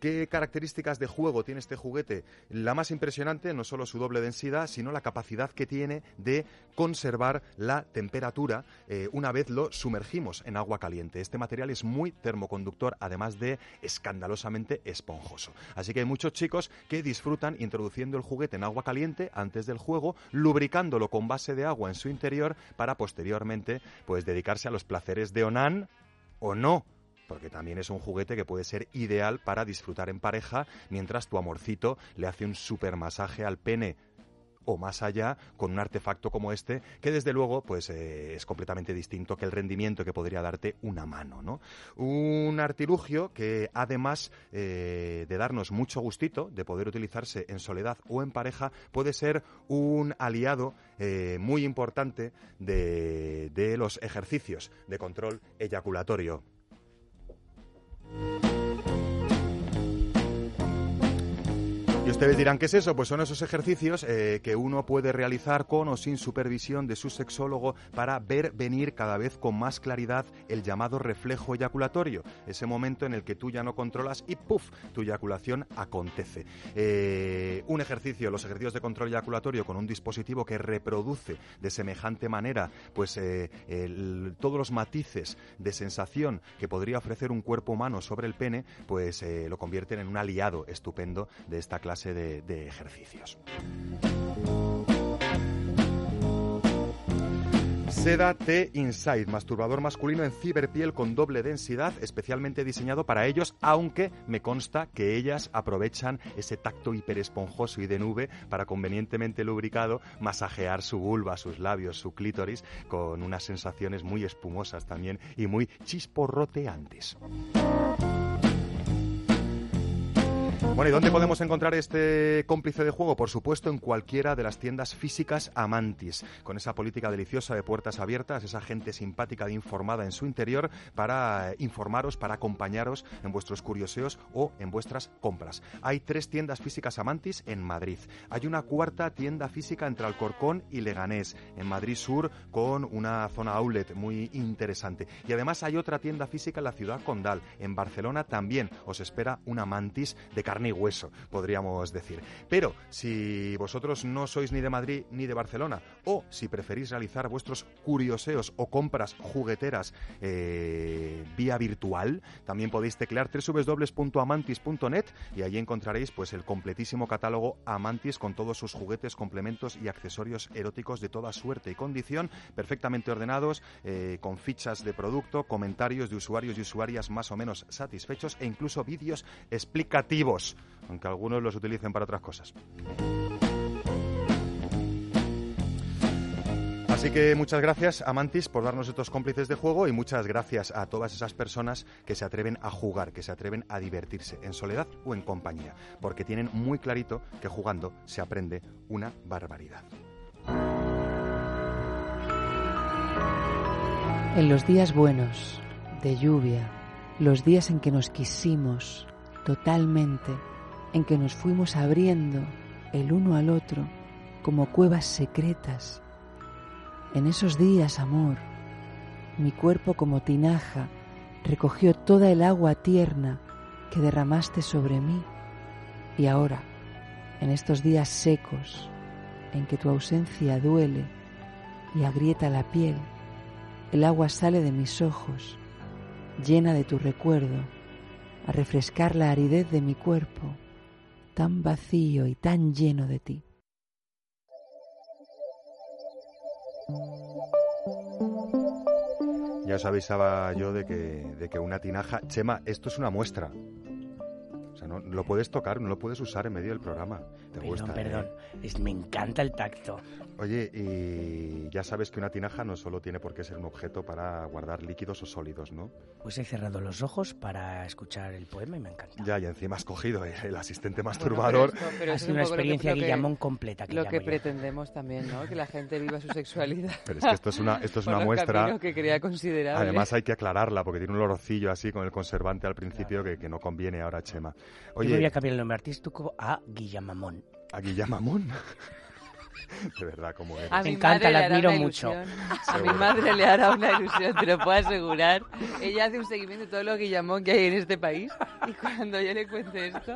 ¿Qué características de juego tiene este juguete? La más impresionante, no solo su doble densidad, sino la capacidad que tiene de conservar la temperatura eh, una vez lo sumergimos en agua caliente. Este material es muy termoconductor, además de escandalosamente esponjoso. Así que hay muchos chicos que disfrutan introduciendo el juguete en agua caliente antes del juego, lubricándolo con base de agua en su interior para posteriormente pues dedicarse a los placeres de Onan o no porque también es un juguete que puede ser ideal para disfrutar en pareja mientras tu amorcito le hace un super masaje al pene o más allá con un artefacto como este que desde luego pues eh, es completamente distinto que el rendimiento que podría darte una mano ¿no? un artilugio que además eh, de darnos mucho gustito de poder utilizarse en soledad o en pareja puede ser un aliado eh, muy importante de, de los ejercicios de control eyaculatorio Ustedes dirán, ¿qué es eso? Pues son esos ejercicios eh, que uno puede realizar con o sin supervisión de su sexólogo para ver venir cada vez con más claridad el llamado reflejo eyaculatorio, ese momento en el que tú ya no controlas y ¡puf! tu eyaculación acontece. Eh, un ejercicio, los ejercicios de control eyaculatorio con un dispositivo que reproduce de semejante manera pues eh, todos los matices de sensación que podría ofrecer un cuerpo humano sobre el pene, pues lo convierten en un aliado estupendo de esta clase de, de ejercicios. Seda T Inside, masturbador masculino en ciberpiel con doble densidad, especialmente diseñado para ellos, aunque me consta que ellas aprovechan ese tacto hiperesponjoso y de nube para convenientemente lubricado masajear su vulva, sus labios, su clítoris, con unas sensaciones muy espumosas también y muy chisporroteantes. Bueno, ¿y dónde podemos encontrar este cómplice de juego? Por supuesto, en cualquiera de las tiendas físicas Amantis, con esa política deliciosa de puertas abiertas, esa gente simpática e informada en su interior para informaros, para acompañaros en vuestros curioseos o en vuestras compras. Hay tres tiendas físicas Amantis en Madrid. Hay una cuarta tienda física entre Alcorcón y Leganés, en Madrid Sur, con una zona outlet muy interesante. Y además hay otra tienda física en la ciudad condal. En Barcelona también os espera una Mantis de carne hueso, podríamos decir. Pero si vosotros no sois ni de Madrid ni de Barcelona, o si preferís realizar vuestros curioseos o compras jugueteras eh, vía virtual, también podéis teclear www.amantis.net y allí encontraréis pues el completísimo catálogo Amantis con todos sus juguetes, complementos y accesorios eróticos de toda suerte y condición, perfectamente ordenados, eh, con fichas de producto, comentarios de usuarios y usuarias más o menos satisfechos e incluso vídeos explicativos, aunque algunos los utilicen para otras cosas. Así que muchas gracias a Mantis por darnos estos cómplices de juego y muchas gracias a todas esas personas que se atreven a jugar, que se atreven a divertirse, en soledad o en compañía, porque tienen muy clarito que jugando se aprende una barbaridad. En los días buenos, de lluvia, los días en que nos quisimos totalmente, en que nos fuimos abriendo el uno al otro como cuevas secretas, en esos días, amor, mi cuerpo como tinaja recogió toda el agua tierna que derramaste sobre mí. Y ahora, en estos días secos, en que tu ausencia duele y agrieta la piel, el agua sale de mis ojos, llena de tu recuerdo, a refrescar la aridez de mi cuerpo, tan vacío y tan lleno de ti. Ya os avisaba yo de que, de que una tinaja... Chema, esto es una muestra. Sea, no, lo puedes tocar, no lo puedes usar en medio del programa. Te Perdón, gusta, ¿eh? perdón. Es- me encanta el tacto. Oye, y ya sabes que una tinaja no solo tiene por qué ser un objeto para guardar líquidos o sólidos, ¿no? Pues he cerrado los ojos para escuchar el poema y me encanta. Ya, y encima has cogido el, el asistente masturbador. Bueno, pero esto- pero es un una experiencia que- Guillamón completa. Que Lo que yo. pretendemos también, ¿no? Que la gente viva su sexualidad. Pero es que esto es una, esto es una muestra. que crea considerable. Además hay que aclararla porque tiene un olorcillo así con el conservante al principio que, que no conviene ahora, Chema. Yo me voy a cambiar el nombre artístico a Guillamamón. a Guillamamón. De verdad, como eres. A Me mi encanta, madre la le hará admiro una mucho. ilusión. A mi Seguro. madre le hará una ilusión, te lo puedo asegurar. Ella hace un seguimiento de todo lo que llamó que hay en este país y cuando yo le cuente esto,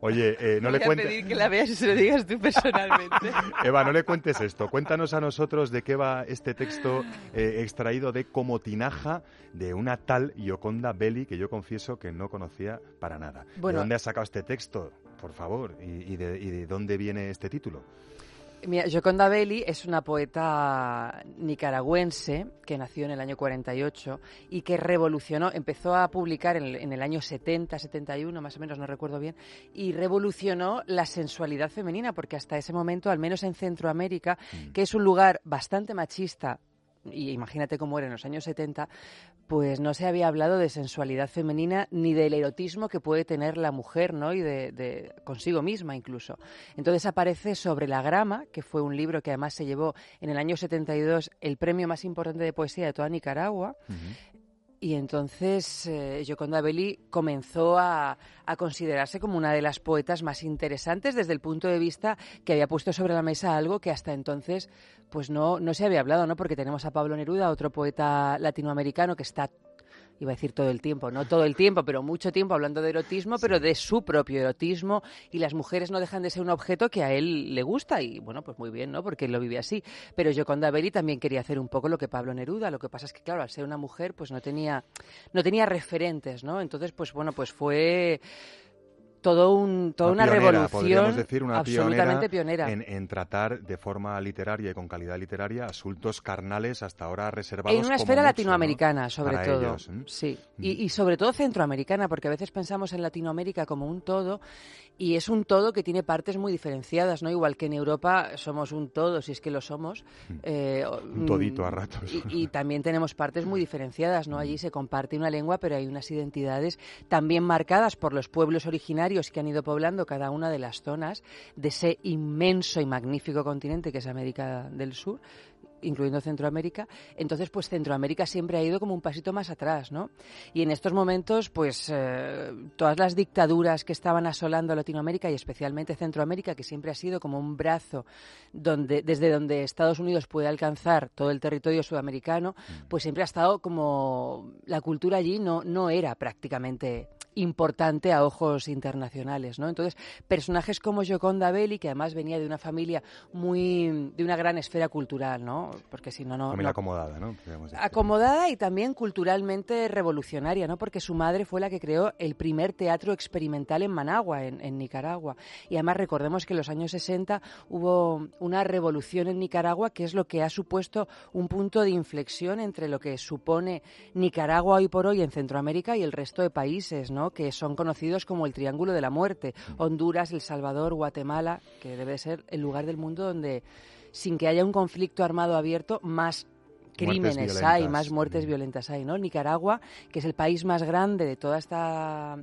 Oye, eh, no voy le a cuentes... pedir que la veas y se lo digas tú personalmente. Eva, no le cuentes esto. Cuéntanos a nosotros de qué va este texto eh, extraído de Como Tinaja de una tal Yoconda Belli que yo confieso que no conocía para nada. Bueno. ¿De dónde has sacado este texto? Por favor, ¿y, y de, y de dónde viene este título? Mira, Gioconda Belli es una poeta nicaragüense que nació en el año 48 y que revolucionó, empezó a publicar en el, en el año 70, 71, más o menos, no recuerdo bien, y revolucionó la sensualidad femenina, porque hasta ese momento, al menos en Centroamérica, que es un lugar bastante machista, y imagínate cómo era en los años 70, pues no se había hablado de sensualidad femenina ni del erotismo que puede tener la mujer, ¿no? Y de, de consigo misma incluso. Entonces aparece Sobre la grama, que fue un libro que además se llevó en el año 72 el premio más importante de poesía de toda Nicaragua. Y entonces eh, Gioconda Belli comenzó a, a considerarse como una de las poetas más interesantes desde el punto de vista que había puesto sobre la mesa algo que hasta entonces pues no, no se había hablado, ¿no? Porque tenemos a Pablo Neruda, otro poeta latinoamericano que está iba a decir todo el tiempo, no todo el tiempo, pero mucho tiempo hablando de erotismo, pero de su propio erotismo y las mujeres no dejan de ser un objeto que a él le gusta y bueno, pues muy bien, ¿no? Porque él lo vive así. Pero Gioconda Belli también quería hacer un poco lo que Pablo Neruda, lo que pasa es que claro, al ser una mujer pues no tenía no tenía referentes, ¿no? Entonces pues bueno, pues fue todo un, toda una, pionera, revolución podríamos decir, una absolutamente pionera. En, en tratar de forma literaria y con calidad literaria asuntos carnales hasta ahora reservados En una esfera mucho, latinoamericana, ¿no? sobre Para todo. ellos, ¿eh? Sí. Y, y sobre todo centroamericana, porque a veces pensamos en Latinoamérica como un todo y es un todo que tiene partes muy diferenciadas, ¿no? Igual que en Europa somos un todo, si es que lo somos. eh, Mm. Un todito a ratos. Y, y también tenemos partes muy diferenciadas, ¿no? Allí se comparte una lengua, pero hay unas identidades también marcadas por los pueblos originarios que han ido poblando cada una de las zonas de ese inmenso y magnífico continente que es América del Sur incluyendo Centroamérica, entonces pues Centroamérica siempre ha ido como un pasito más atrás, ¿no? Y en estos momentos pues eh, todas las dictaduras que estaban asolando Latinoamérica y especialmente Centroamérica, que siempre ha sido como un brazo donde desde donde Estados Unidos puede alcanzar todo el territorio sudamericano, pues siempre ha estado como la cultura allí no no era prácticamente importante a ojos internacionales, ¿no? Entonces, personajes como Gioconda Belli, que además venía de una familia muy de una gran esfera cultural, ¿no? Porque si no no Familia no- acomodada, ¿no? Acomodada y también culturalmente revolucionaria, ¿no? Porque su madre fue la que creó el primer teatro experimental en Managua, en, en Nicaragua. Y además recordemos que en los años 60 hubo una revolución en Nicaragua que es lo que ha supuesto un punto de inflexión entre lo que supone Nicaragua hoy por hoy en Centroamérica y el resto de países, ¿no? Que son conocidos como el Triángulo de la Muerte. Honduras, El Salvador, Guatemala, que debe ser el lugar del mundo donde sin que haya un conflicto armado abierto, más crímenes hay, más muertes violentas hay, ¿no? Nicaragua, que es el país más grande de toda esta,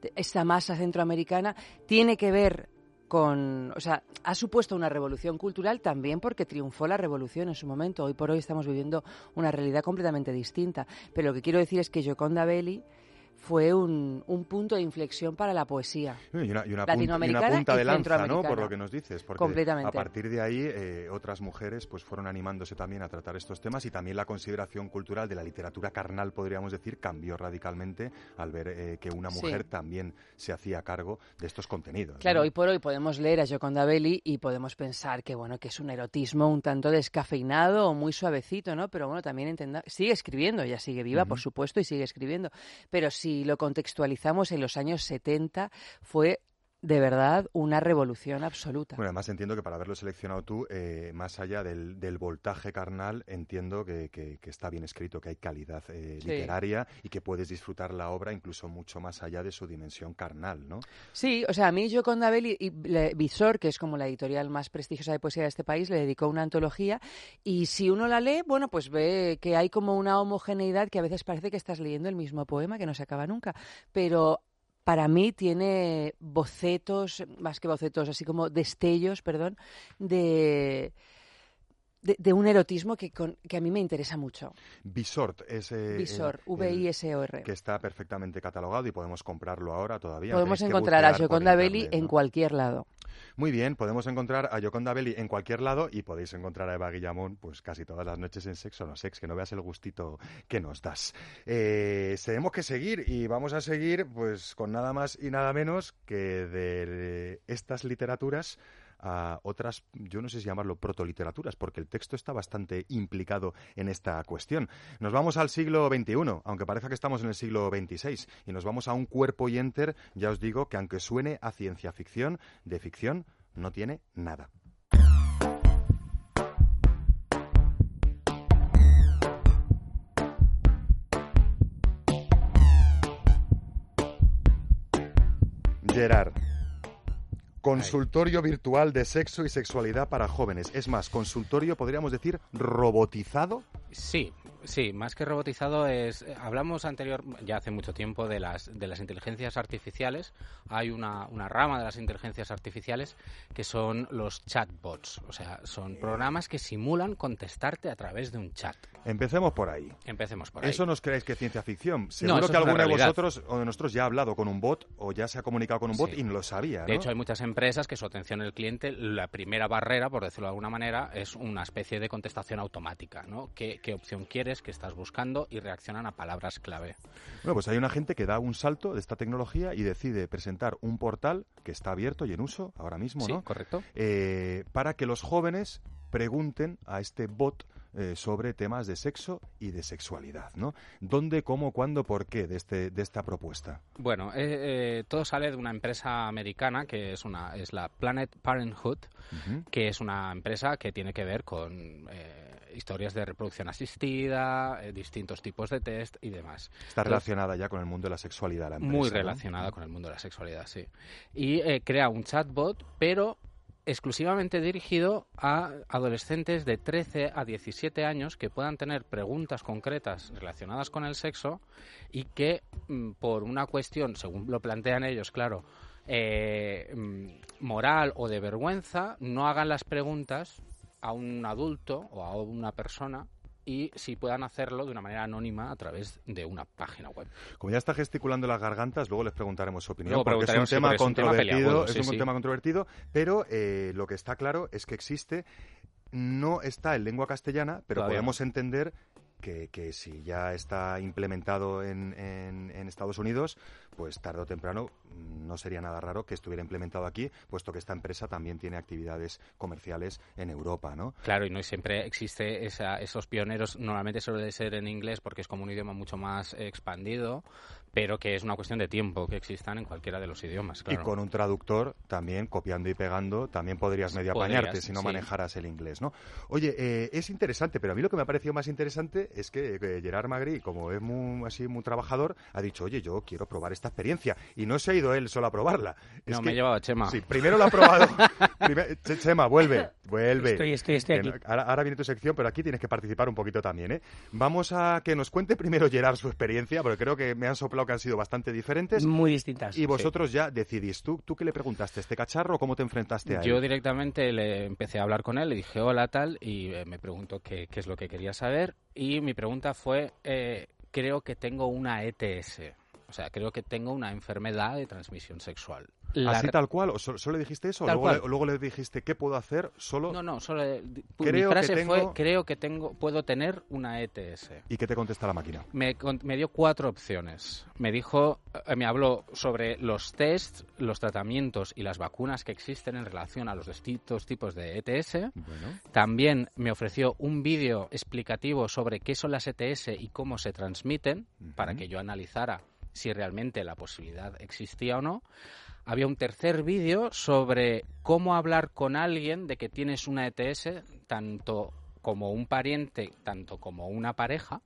de esta masa centroamericana, tiene que ver con, o sea, ha supuesto una revolución cultural también porque triunfó la revolución en su momento. Hoy por hoy estamos viviendo una realidad completamente distinta. Pero lo que quiero decir es que Gioconda Belli fue un, un punto de inflexión para la poesía. Y una, y una pun- y una Latinoamericana punta de lanza, ¿no? Por lo que nos dices. Porque Completamente. a partir de ahí, eh, otras mujeres pues fueron animándose también a tratar estos temas y también la consideración cultural de la literatura carnal, podríamos decir, cambió radicalmente al ver eh, que una Sí. mujer también se hacía cargo de estos contenidos. Claro, ¿no? hoy por hoy podemos leer a Gioconda Belli y podemos pensar que bueno, que es un erotismo un tanto descafeinado o muy suavecito, ¿no? Pero bueno, también entenda, sigue escribiendo, ella sigue viva, por supuesto, y sigue escribiendo. Pero si lo contextualizamos en los años 70 fue de verdad una revolución absoluta. Bueno, además entiendo que para haberlo seleccionado tú, eh, más allá del, del voltaje carnal, entiendo que, que- que está bien escrito, que hay calidad eh, Sí. literaria y que puedes disfrutar la obra incluso mucho más allá de su dimensión carnal, ¿no? Sí, o sea, a mí Gioconda Belli y le- Visor, que es como la editorial más prestigiosa de poesía de este país, le dedicó una antología y si uno la lee, bueno, pues ve que hay como una homogeneidad que a veces parece que estás leyendo el mismo poema que no se acaba nunca, pero para mí tiene bocetos, más que bocetos, así como destellos, perdón, de, de, de un erotismo que, con- que a mí me interesa mucho. Visort es... eh, Visor. Que está perfectamente catalogado y podemos comprarlo ahora todavía. Podemos Tenéis encontrar a Gioconda Belli en cualquier lado. Muy bien, podemos encontrar a Yoconda Belli en cualquier lado y podéis encontrar a Eva Guillamón pues casi todas las noches en Sexo No Sex, que no veas el gustito que nos das. Eh, tenemos que seguir y vamos a seguir pues con nada más y nada menos que de estas literaturas a otras, yo no sé si llamarlo protoliteraturas, porque el texto está bastante implicado en esta cuestión. Nos vamos al siglo XXI, aunque parezca que estamos en el siglo XXVI, y nos vamos a un cuerpo y enter, ya os digo que aunque suene a ciencia ficción, de ficción no tiene nada. Gerard. Consultorio virtual de sexo y sexualidad para jóvenes. Es más, consultorio, podríamos decir, robotizado. Sí, sí, más que robotizado es. eh, Hablamos anterior, ya hace mucho tiempo, de las, de las inteligencias artificiales. Hay una, una rama de las inteligencias artificiales que son los chatbots. O sea, son programas que simulan contestarte a través de un chat. Empecemos por ahí. Empecemos por ahí. ¿Eso nos creéis que es ciencia ficción? Seguro eso que alguno de vosotros o de nosotros ya ha hablado con un bot o ya se ha comunicado con un bot Sí. y no lo sabía, ¿no? De hecho, hay muchas empresas que su atención al cliente, la primera barrera, por decirlo de alguna manera, es una especie de contestación automática, ¿no? ¿Qué, qué opción quieres, qué estás buscando? Y reaccionan a palabras clave. Bueno, pues hay una gente que da un salto de esta tecnología y decide presentar un portal que está abierto y en uso ahora mismo, Sí, ¿no? correcto. Eh, para que los jóvenes pregunten a este bot eh, sobre temas de sexo y de sexualidad, ¿no? ¿Dónde, cómo, cuándo, por qué de, este, de esta propuesta? Bueno, eh, eh, todo sale de una empresa americana que es, una, es la Planet Parenthood, que es una empresa que tiene que ver con eh, historias de reproducción asistida, distintos tipos de test y demás. Está Entonces, relacionada ya con el mundo de la sexualidad, la empresa. Muy ¿no? relacionada con el mundo de la sexualidad, sí. Y crea un chatbot, pero exclusivamente dirigido a adolescentes de 13 a 17 años que puedan tener preguntas concretas relacionadas con el sexo y que mm, por una cuestión, según lo plantean ellos, claro, eh, mm, moral o de vergüenza, no hagan las preguntas a un adulto o a una persona y si puedan hacerlo de una manera anónima a través de una página web. Como ya está gesticulando las gargantas, luego les preguntaremos su opinión, Luego porque es un sí, tema porque es un tema controvertido, es sí, un sí. tema controvertido, pero eh, lo que está claro es que existe, no está en lengua castellana, pero Todavía podemos entender que, que si ya está implementado en, en- Estados Unidos, pues tarde o temprano mm, no sería nada raro que estuviera implementado aquí, puesto que esta empresa también tiene actividades comerciales en Europa, ¿no? Claro, y no siempre existe esa- esos pioneros, normalmente suele ser en inglés porque es como un idioma mucho más expandido, pero que es una cuestión de tiempo que existan en cualquiera de los idiomas, claro. Y con un traductor también copiando y pegando, también podrías medio Podrías, apañarte si no sí. manejaras el inglés, ¿no? Oye, eh, es interesante, pero a mí lo que me ha parecido más interesante es que eh, Gerard Magri, como es muy, así muy trabajador, ha dicho, oye, yo quiero probar esta experiencia. Y no se ha ido él solo a probarla. Es No, que- me he llevado a Chema. Sí, primero lo ha probado. Primer- Chema, vuelve, vuelve. Estoy, estoy, estoy aquí. ahora, ahora viene tu sección, pero aquí tienes que participar un poquito también, ¿eh? Vamos a que nos cuente primero Gerard su experiencia, porque creo que me han soplado que han sido bastante diferentes. Muy distintas. Y vosotros ya decidís, ¿tú, ¿tú qué le preguntaste a este cacharro o cómo te enfrentaste a él? Yo directamente le empecé a hablar con él, le dije hola tal y eh, me preguntó qué, qué es lo que quería saber y mi pregunta fue, eh, creo que tengo una ETS, o sea, creo que tengo una enfermedad de transmisión sexual. La ¿Así tal cual? ¿O solo, solo le dijiste eso? ¿O luego, le, o luego le dijiste qué puedo hacer solo? No, no, solo eh, Creo mi que frase fue tengo- creo que tengo puedo tener una ETS. ¿Y qué te contesta la máquina? Me, me dio cuatro opciones. Me dijo, eh, me habló sobre los tests, los tratamientos y las vacunas que existen en relación a los distintos tipos de ETS. Bueno, También me ofreció un vídeo explicativo sobre qué son las ETS y cómo se transmiten para Ujú. que yo analizara si realmente la posibilidad existía o no. Había un tercer vídeo sobre cómo hablar con alguien de que tienes una ETS, tanto como un pariente, tanto como una pareja.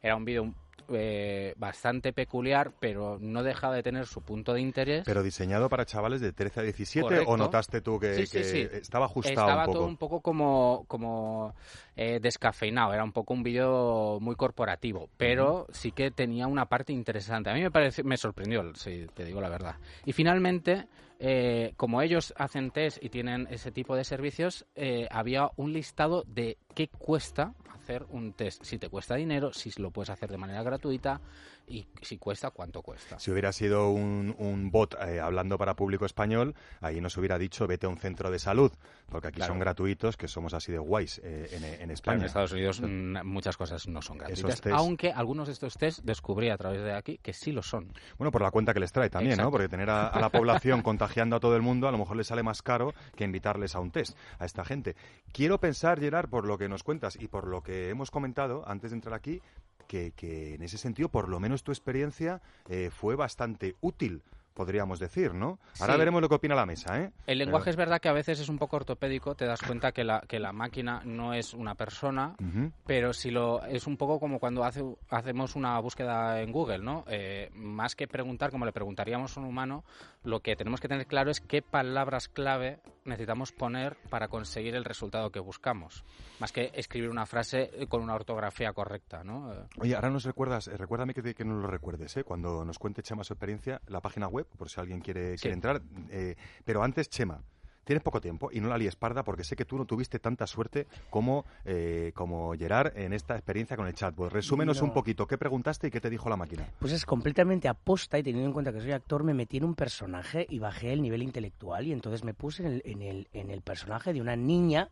Era un vídeo eh, bastante peculiar, pero no dejaba de tener su punto de interés. pero diseñado para chavales de 13 a 17 o notaste tú que, Sí, sí, que sí. estaba ajustado Estaba un poco? todo un poco como, como eh, descafeinado, era un poco un vídeo muy corporativo, pero sí que tenía una parte interesante. A mí me pareció, me sorprendió, si te digo la verdad. Y finalmente, eh, como ellos hacen test y tienen ese tipo de servicios, eh, había un listado de qué cuesta hacer un test. Si te cuesta dinero, si lo puedes hacer de manera gratuita y si cuesta, cuánto cuesta. Si hubiera sido un, un bot eh, hablando para público español, ahí nos hubiera dicho vete a un centro de salud, porque aquí Claro. son gratuitos, que somos así de guays eh, en, en Claro, España. en Estados Unidos mm, muchas cosas no son gratuitas, test. aunque algunos de estos test descubrí a través de aquí que sí lo son. Bueno, por la cuenta que les trae también, ¿no? Exacto. Porque tener a, a la población contagiando a todo el mundo a lo mejor les sale más caro que invitarles a un test a esta gente. Quiero pensar, Gerard, por lo que nos cuentas y por lo que hemos comentado antes de entrar aquí, que, en ese sentido, por lo menos tu experiencia eh, fue bastante útil, podríamos decir, ¿no? Ahora Sí. veremos lo que opina la mesa, ¿eh? El lenguaje Pero- es verdad que a veces es un poco ortopédico, te das cuenta que la, que la máquina no es una persona, Ujú. pero si lo es un poco como cuando hace, hacemos una búsqueda en Google, ¿no? Eh, más que preguntar como le preguntaríamos a un humano, lo que tenemos que tener claro es qué palabras clave necesitamos poner para conseguir el resultado que buscamos, más que escribir una frase eh, con una ortografía correcta, ¿no? Eh, Oye, ahora nos recuerdas, eh, recuérdame que, te- que nos lo recuerdes, ¿eh? Cuando nos cuente Chema su experiencia, la página web, por si alguien quiere, Sí. quiere entrar. eh, pero antes, Chema, tienes poco tiempo y no la líes parda porque sé que tú no tuviste tanta suerte como, eh, como Gerard en esta experiencia con el chatbot. Resúmenos No. un poquito, ¿qué preguntaste y qué te dijo la máquina? Pues es completamente aposta y teniendo en cuenta que soy actor me metí en un personaje y bajé el nivel intelectual y entonces me puse en el, en el, en el personaje de una niña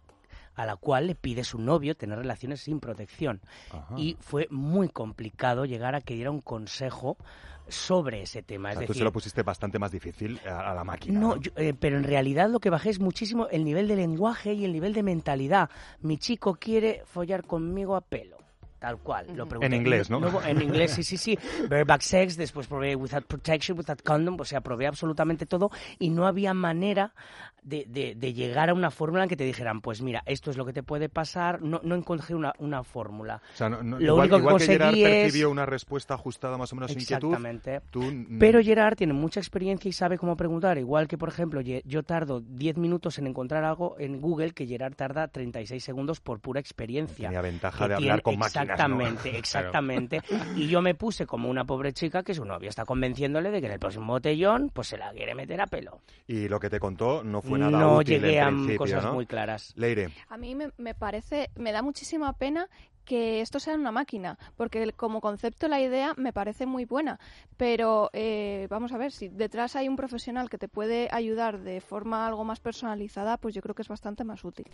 a la cual le pide su novio tener relaciones sin protección. Ajá. Y fue muy complicado llegar a que diera un consejo sobre ese tema. O es sea, tú se lo pusiste bastante más difícil a, a la máquina. no, yo- eh, pero en realidad lo que bajé es muchísimo el nivel de lenguaje y el nivel de mentalidad. Mi chico quiere follar conmigo a pelo. Tal cual, lo pregunté. En inglés, ¿no? Luego, en inglés, sí, sí, sí. Bareback sex, después probé without protection, without condom, o sea, probé absolutamente todo y no había manera de, de- de llegar a una fórmula en que te dijeran, pues mira, esto es lo que te puede pasar. No, no encontré una, una fórmula. O sea, no- no- Lo igual, único que igual que Gerard conseguí es- percibió una respuesta ajustada más o menos a su inquietud, Exactamente. tú... Pero Gerard tiene mucha experiencia y sabe cómo preguntar. Igual que, por ejemplo, yo tardo 10 minutos en encontrar algo en Google que Gerard tarda 36 segundos por pura experiencia. Tenía ventaja que de hablar tiene- con máquinas, ¿no? Exactamente, exactamente. Y yo me puse como una pobre chica que su novio está convenciéndole de que en el próximo botellón pues se la quiere meter a pelo. Y lo que te contó no fue nada no útil llegué en a cosas ¿no? muy claras. Leire, A mí me, me parece, me da muchísima pena que esto sea una máquina, porque el- como concepto la idea me parece muy buena, pero eh, vamos a ver, si detrás hay un profesional que te puede ayudar de forma algo más personalizada, pues yo creo que es bastante más útil.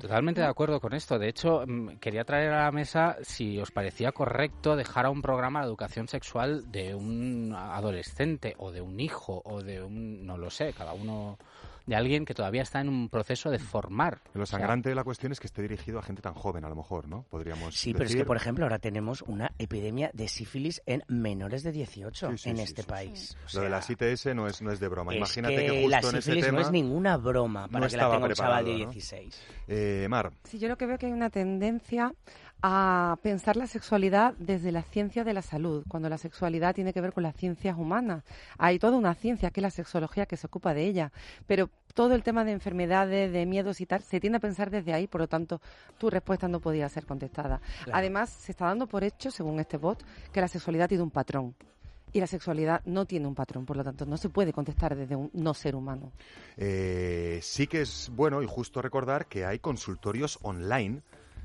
Totalmente de acuerdo con esto. De hecho, mm, quería traer a la mesa si os parecía correcto dejar a un programa de educación sexual de un adolescente o de un hijo o de un, no lo sé, cada uno de alguien que todavía está en un proceso de formar. lo O sea, sangrante de la cuestión es que esté dirigido a gente tan joven, a lo mejor, ¿no? Podríamos Sí, pero es que, por ejemplo, ahora tenemos una epidemia de sífilis en menores de 18 Sí, sí, en sí, este sí, país. O Lo de las ITS no es, no es de broma. es Imagínate que, que, la justo en ese sífilis tema no es ninguna broma para no que la tenga un chaval de preparado, ¿no? 16. Eh, Mar, Sí, yo lo que veo que hay una tendencia a pensar la sexualidad desde la ciencia de la salud, cuando la sexualidad tiene que ver con las ciencias humanas. Hay toda una ciencia que es la sexología que se ocupa de ella, pero todo el tema de enfermedades, de miedos y tal, se tiende a pensar desde ahí, por lo tanto, tu respuesta no podía ser contestada. Claro. Además, se está dando por hecho, según este bot, que la sexualidad tiene un patrón. Y la sexualidad no tiene un patrón, por lo tanto, no se puede contestar desde un no ser humano. eh, sí que es bueno y justo recordar que hay consultorios online.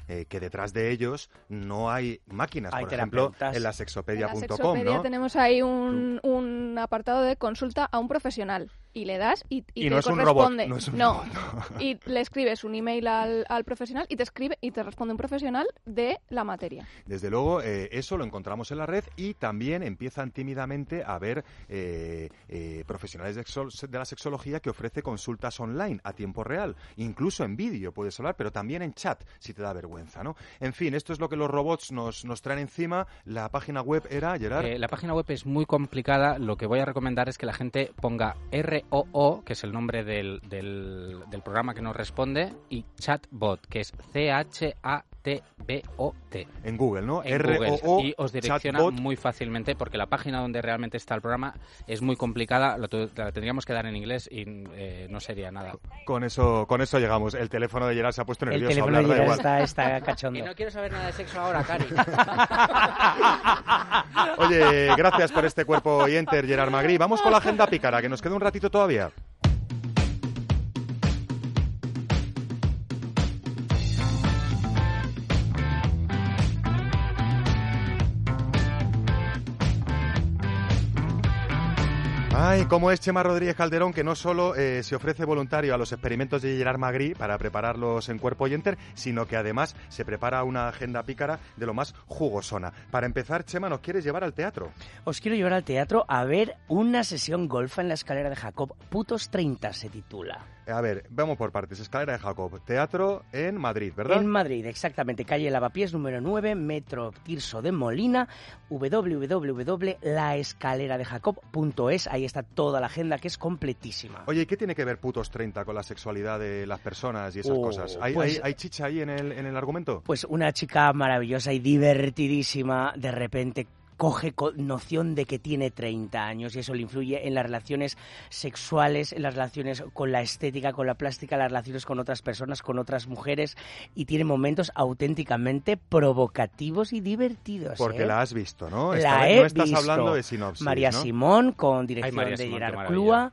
Eh, que detrás de ellos no hay máquinas, Hay por ejemplo, en la En la sexopedia.com, sexopedia ¿no? tenemos ahí un, un apartado de consulta a un profesional y le das y, y Y te no es un robot, corresponde. no es un No. robot, no. y le escribes un email al, al profesional y te escribe y te responde un profesional de la materia. Desde luego, eh, eso lo encontramos en la red y también empiezan tímidamente a haber eh, eh, profesionales de, exol- de la sexología que ofrece consultas online a tiempo real, incluso en vídeo puedes hablar, pero también en chat si te da vergüenza, ¿no? En fin, esto es lo que los robots nos, nos traen encima. La página web era, Gerard, Eh, la página web es muy complicada. Lo que voy a recomendar es que la gente ponga ROO, que es el nombre del, del, del programa que nos responde, y chatbot, que es C-H-A-T-B-O-T. en Google, ¿no? en Google. R-O-O, y os direcciona chatbot. muy fácilmente porque la página donde realmente está el programa es muy complicada, lo tu- la tendríamos que dar en inglés y eh, no sería nada. Con eso, con eso llegamos. El teléfono de Gerard se ha puesto El nervioso. teléfono hablar, de Gerard está, está cachondo. Y no quiero saber nada de sexo ahora, Cari. Oye, gracias por este cuerpo oyente, Gerard Magri. Vamos con la agenda pícara, que nos queda un ratito todavía. Ay, cómo es Chema Rodríguez Calderón, que no solo eh, se ofrece voluntario a los experimentos de Gerard Magri para prepararlos en cuerpo y enter, sino que además se prepara una agenda pícara de lo más jugosona. Para empezar, Chema, ¿nos quieres llevar al teatro? Os quiero llevar al teatro a ver una sesión golfa en la escalera de Jacob. Putos 30 se titula. A ver, vamos por partes. Escalera de Jacob, teatro en Madrid, ¿verdad? En Madrid, exactamente. Calle Lavapiés, número 9, Metro Tirso de Molina, www.laescaleradejacob.es. Ahí está toda la agenda que es completísima. Oye, ¿y qué tiene que ver putos 30 con la sexualidad de las personas y esas Oh, cosas? ¿Hay, pues- hay- hay chicha ahí en el, en el argumento? Pues una chica maravillosa y divertidísima, de repente coge co- noción de que tiene 30 años y eso le influye en las relaciones sexuales, en las relaciones con la estética, con la plástica, las relaciones con otras personas, con otras mujeres y tiene momentos auténticamente provocativos y divertidos. Porque ¿eh? la has visto, ¿no? La Esta he no estás visto. hablando de sinopsis, María ¿no? Simón con dirección María de Simón, Gerard maravilla.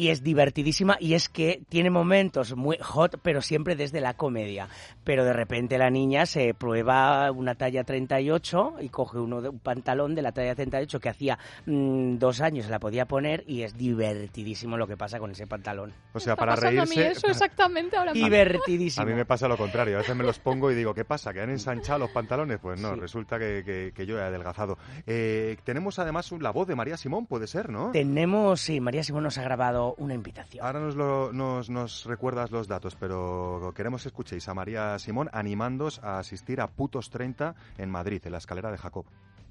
Y es divertidísima y es que tiene momentos muy hot pero siempre desde la comedia pero de repente la niña se prueba una talla 38 y coge uno de, un pantalón de la talla 38 que hacía mm, dos años se la podía poner y es divertidísimo lo que pasa con ese pantalón O sea, para pasando a mí reírse... eso exactamente ahora divertidísimo A mí me pasa lo contrario, a veces me los pongo y digo, ¿qué pasa? ¿Que han ensanchado los pantalones? Pues no, Sí. resulta que, que- que yo he adelgazado. Eh, tenemos además la voz de María Simón, puede ser, ¿no? tenemos sí María Simón nos ha grabado una invitación Ahora nos, lo- nos, nos recuerdas los datos, pero queremos que escuchéis a María Simón animándos a asistir a Putos 30 en Madrid, en la escalera de Jacob.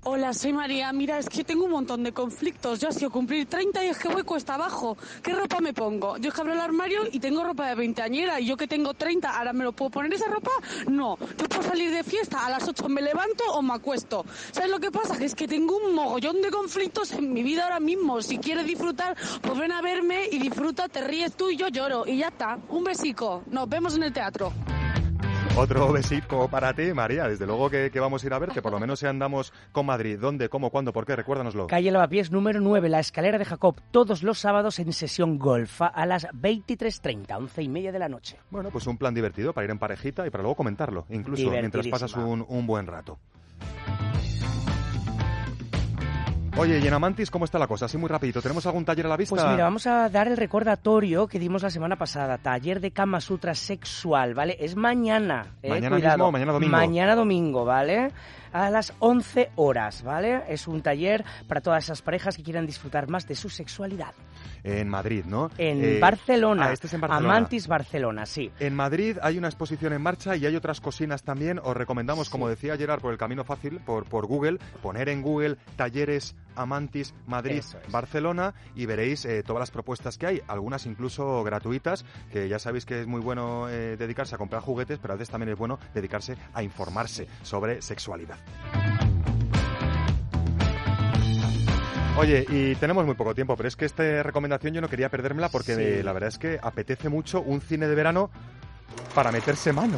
Hola, soy María. Mira, es que tengo un montón de conflictos. Yo ha sido cumplir 30 y es que voy cuesta abajo. ¿Qué ropa me pongo? Yo es que abro el armario y tengo ropa de veinteañera y yo que tengo 30, ¿ahora me lo puedo poner esa ropa? No. Yo puedo salir de fiesta, a las 8 me levanto o me acuesto. ¿Sabes lo que pasa? Que es que tengo un mogollón de conflictos en mi vida ahora mismo. Si quieres disfrutar, pues ven a verme y disfruta, te ríes tú y yo lloro. Y ya está. Un besico. Nos vemos en el teatro. Otro besito para ti, María. Desde luego que, que vamos a ir a verte, por lo menos si andamos con Madrid. ¿Dónde, cómo, cuándo, por qué? Recuérdanoslo. Calle Lavapiés número 9, la escalera de Jacob, todos los sábados en sesión golfa a las 23.30, 11 y media de la noche. Bueno, pues un plan divertido para ir en parejita y para luego comentarlo, incluso mientras pasas un, un buen rato. Oye, y en Amantis, ¿cómo está la cosa? Así muy rapidito. ¿Tenemos algún taller a la vista? Pues mira, vamos a dar el recordatorio que dimos la semana pasada, taller de Kama Sutra sexual, ¿vale? Es mañana. eh, Mañana cuidado. mismo, mañana domingo. Mañana domingo, ¿vale? A las 11 horas, ¿vale? Es un taller para todas esas parejas que quieran disfrutar más de su sexualidad. En Madrid, ¿no? En Eh, Barcelona. ah, este es en Barcelona. Amantis Barcelona, sí. En Madrid hay una exposición en marcha y hay otras cocinas también. Os recomendamos, como decía Gerard, por el camino fácil, por, por Google, poner en Google talleres Amantis Madrid es. Barcelona y veréis eh, todas las propuestas que hay, algunas incluso gratuitas, que ya sabéis que es muy bueno eh, dedicarse a comprar juguetes, pero a veces también es bueno dedicarse a informarse sobre sexualidad. Oye, y tenemos muy poco tiempo, pero es que esta recomendación yo no quería perdérmela porque Sí. la verdad es que apetece mucho un cine de verano para meterse mano.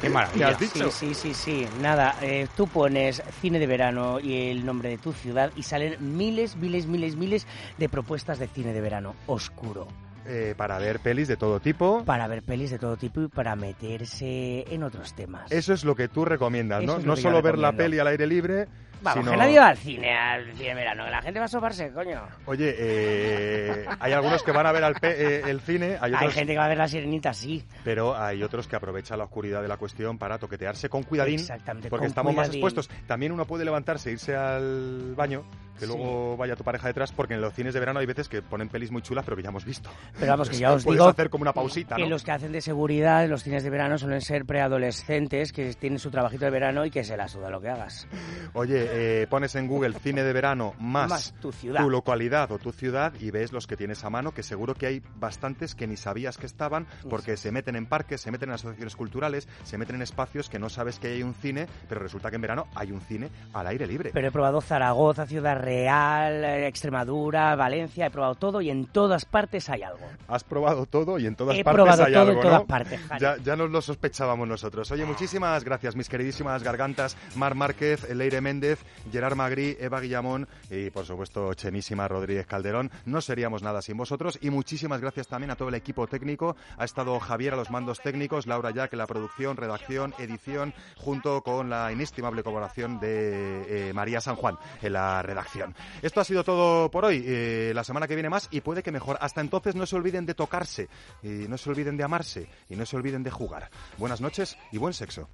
Qué maravilla. ¿Qué has dicho? Sí, sí, sí, sí. Nada, eh, tú pones cine de verano y el nombre de tu ciudad y salen miles, miles, miles, miles de propuestas de cine de verano oscuro. Eh, para ver pelis de todo tipo. Para ver pelis de todo tipo y para meterse en otros temas. Eso es lo que tú recomiendas, ¿no? No solo ver la peli al aire libre, Vamos, sino... que nadie va al cine, al cine verano, que la gente va a soparse, coño. Oye, eh, hay algunos que van a ver al pe- eh, el cine, hay Hay otros, gente que va a ver la sirenita, sí. pero hay otros que aprovechan la oscuridad de la cuestión para toquetearse con cuidadín, Exactamente, porque estamos más expuestos. También uno puede levantarse, e irse al baño, que Sí. luego vaya tu pareja detrás, porque en los cines de verano hay veces que ponen pelis muy chulas, pero que ya hemos visto. Pero vamos, que ya os digo hacer como una pausita, que ¿no? los que hacen de seguridad en los cines de verano suelen ser preadolescentes que tienen su trabajito de verano y que se la suda lo que hagas. Oye, eh, pones en Google cine de verano más, Más tu ciudad. localidad o tu ciudad y ves los que tienes a mano, que seguro que hay bastantes que ni sabías que estaban, porque se meten en parques, se meten en asociaciones culturales, se meten en espacios que no sabes que hay un cine, pero resulta que en verano hay un cine al aire libre. Pero he probado Zaragoza, Ciudad Real, Extremadura, Valencia, he probado todo y en todas partes hay algo. Has probado todo y en todas He partes probado hay todo en algo, todas ¿no? partes. Ya, ya nos lo sospechábamos nosotros. Oye, muchísimas gracias, mis queridísimas gargantas, Mar Márquez, Leire Méndez, Gerard Magri, Eva Guillamón y, por supuesto, Chemísima Rodríguez Calderón. No seríamos nada sin vosotros y muchísimas gracias también a todo el equipo técnico. Ha estado Javier a los mandos técnicos, Laura Jack en la producción, redacción, edición, junto con la inestimable colaboración de eh, María San Juan en la redacción. Esto ha sido todo por hoy. Eh, la semana que viene más y puede que mejor. Hasta entonces no se olviden de tocarse y no se olviden de amarse y no se olviden de jugar. Buenas noches y buen sexo.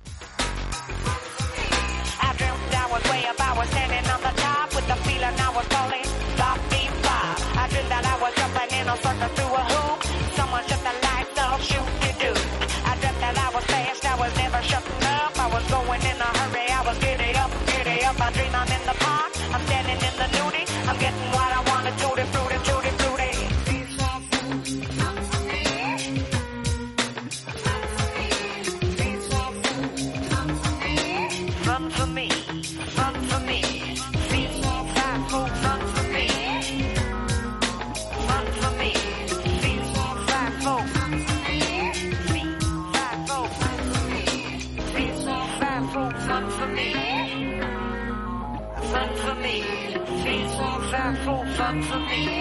up for me.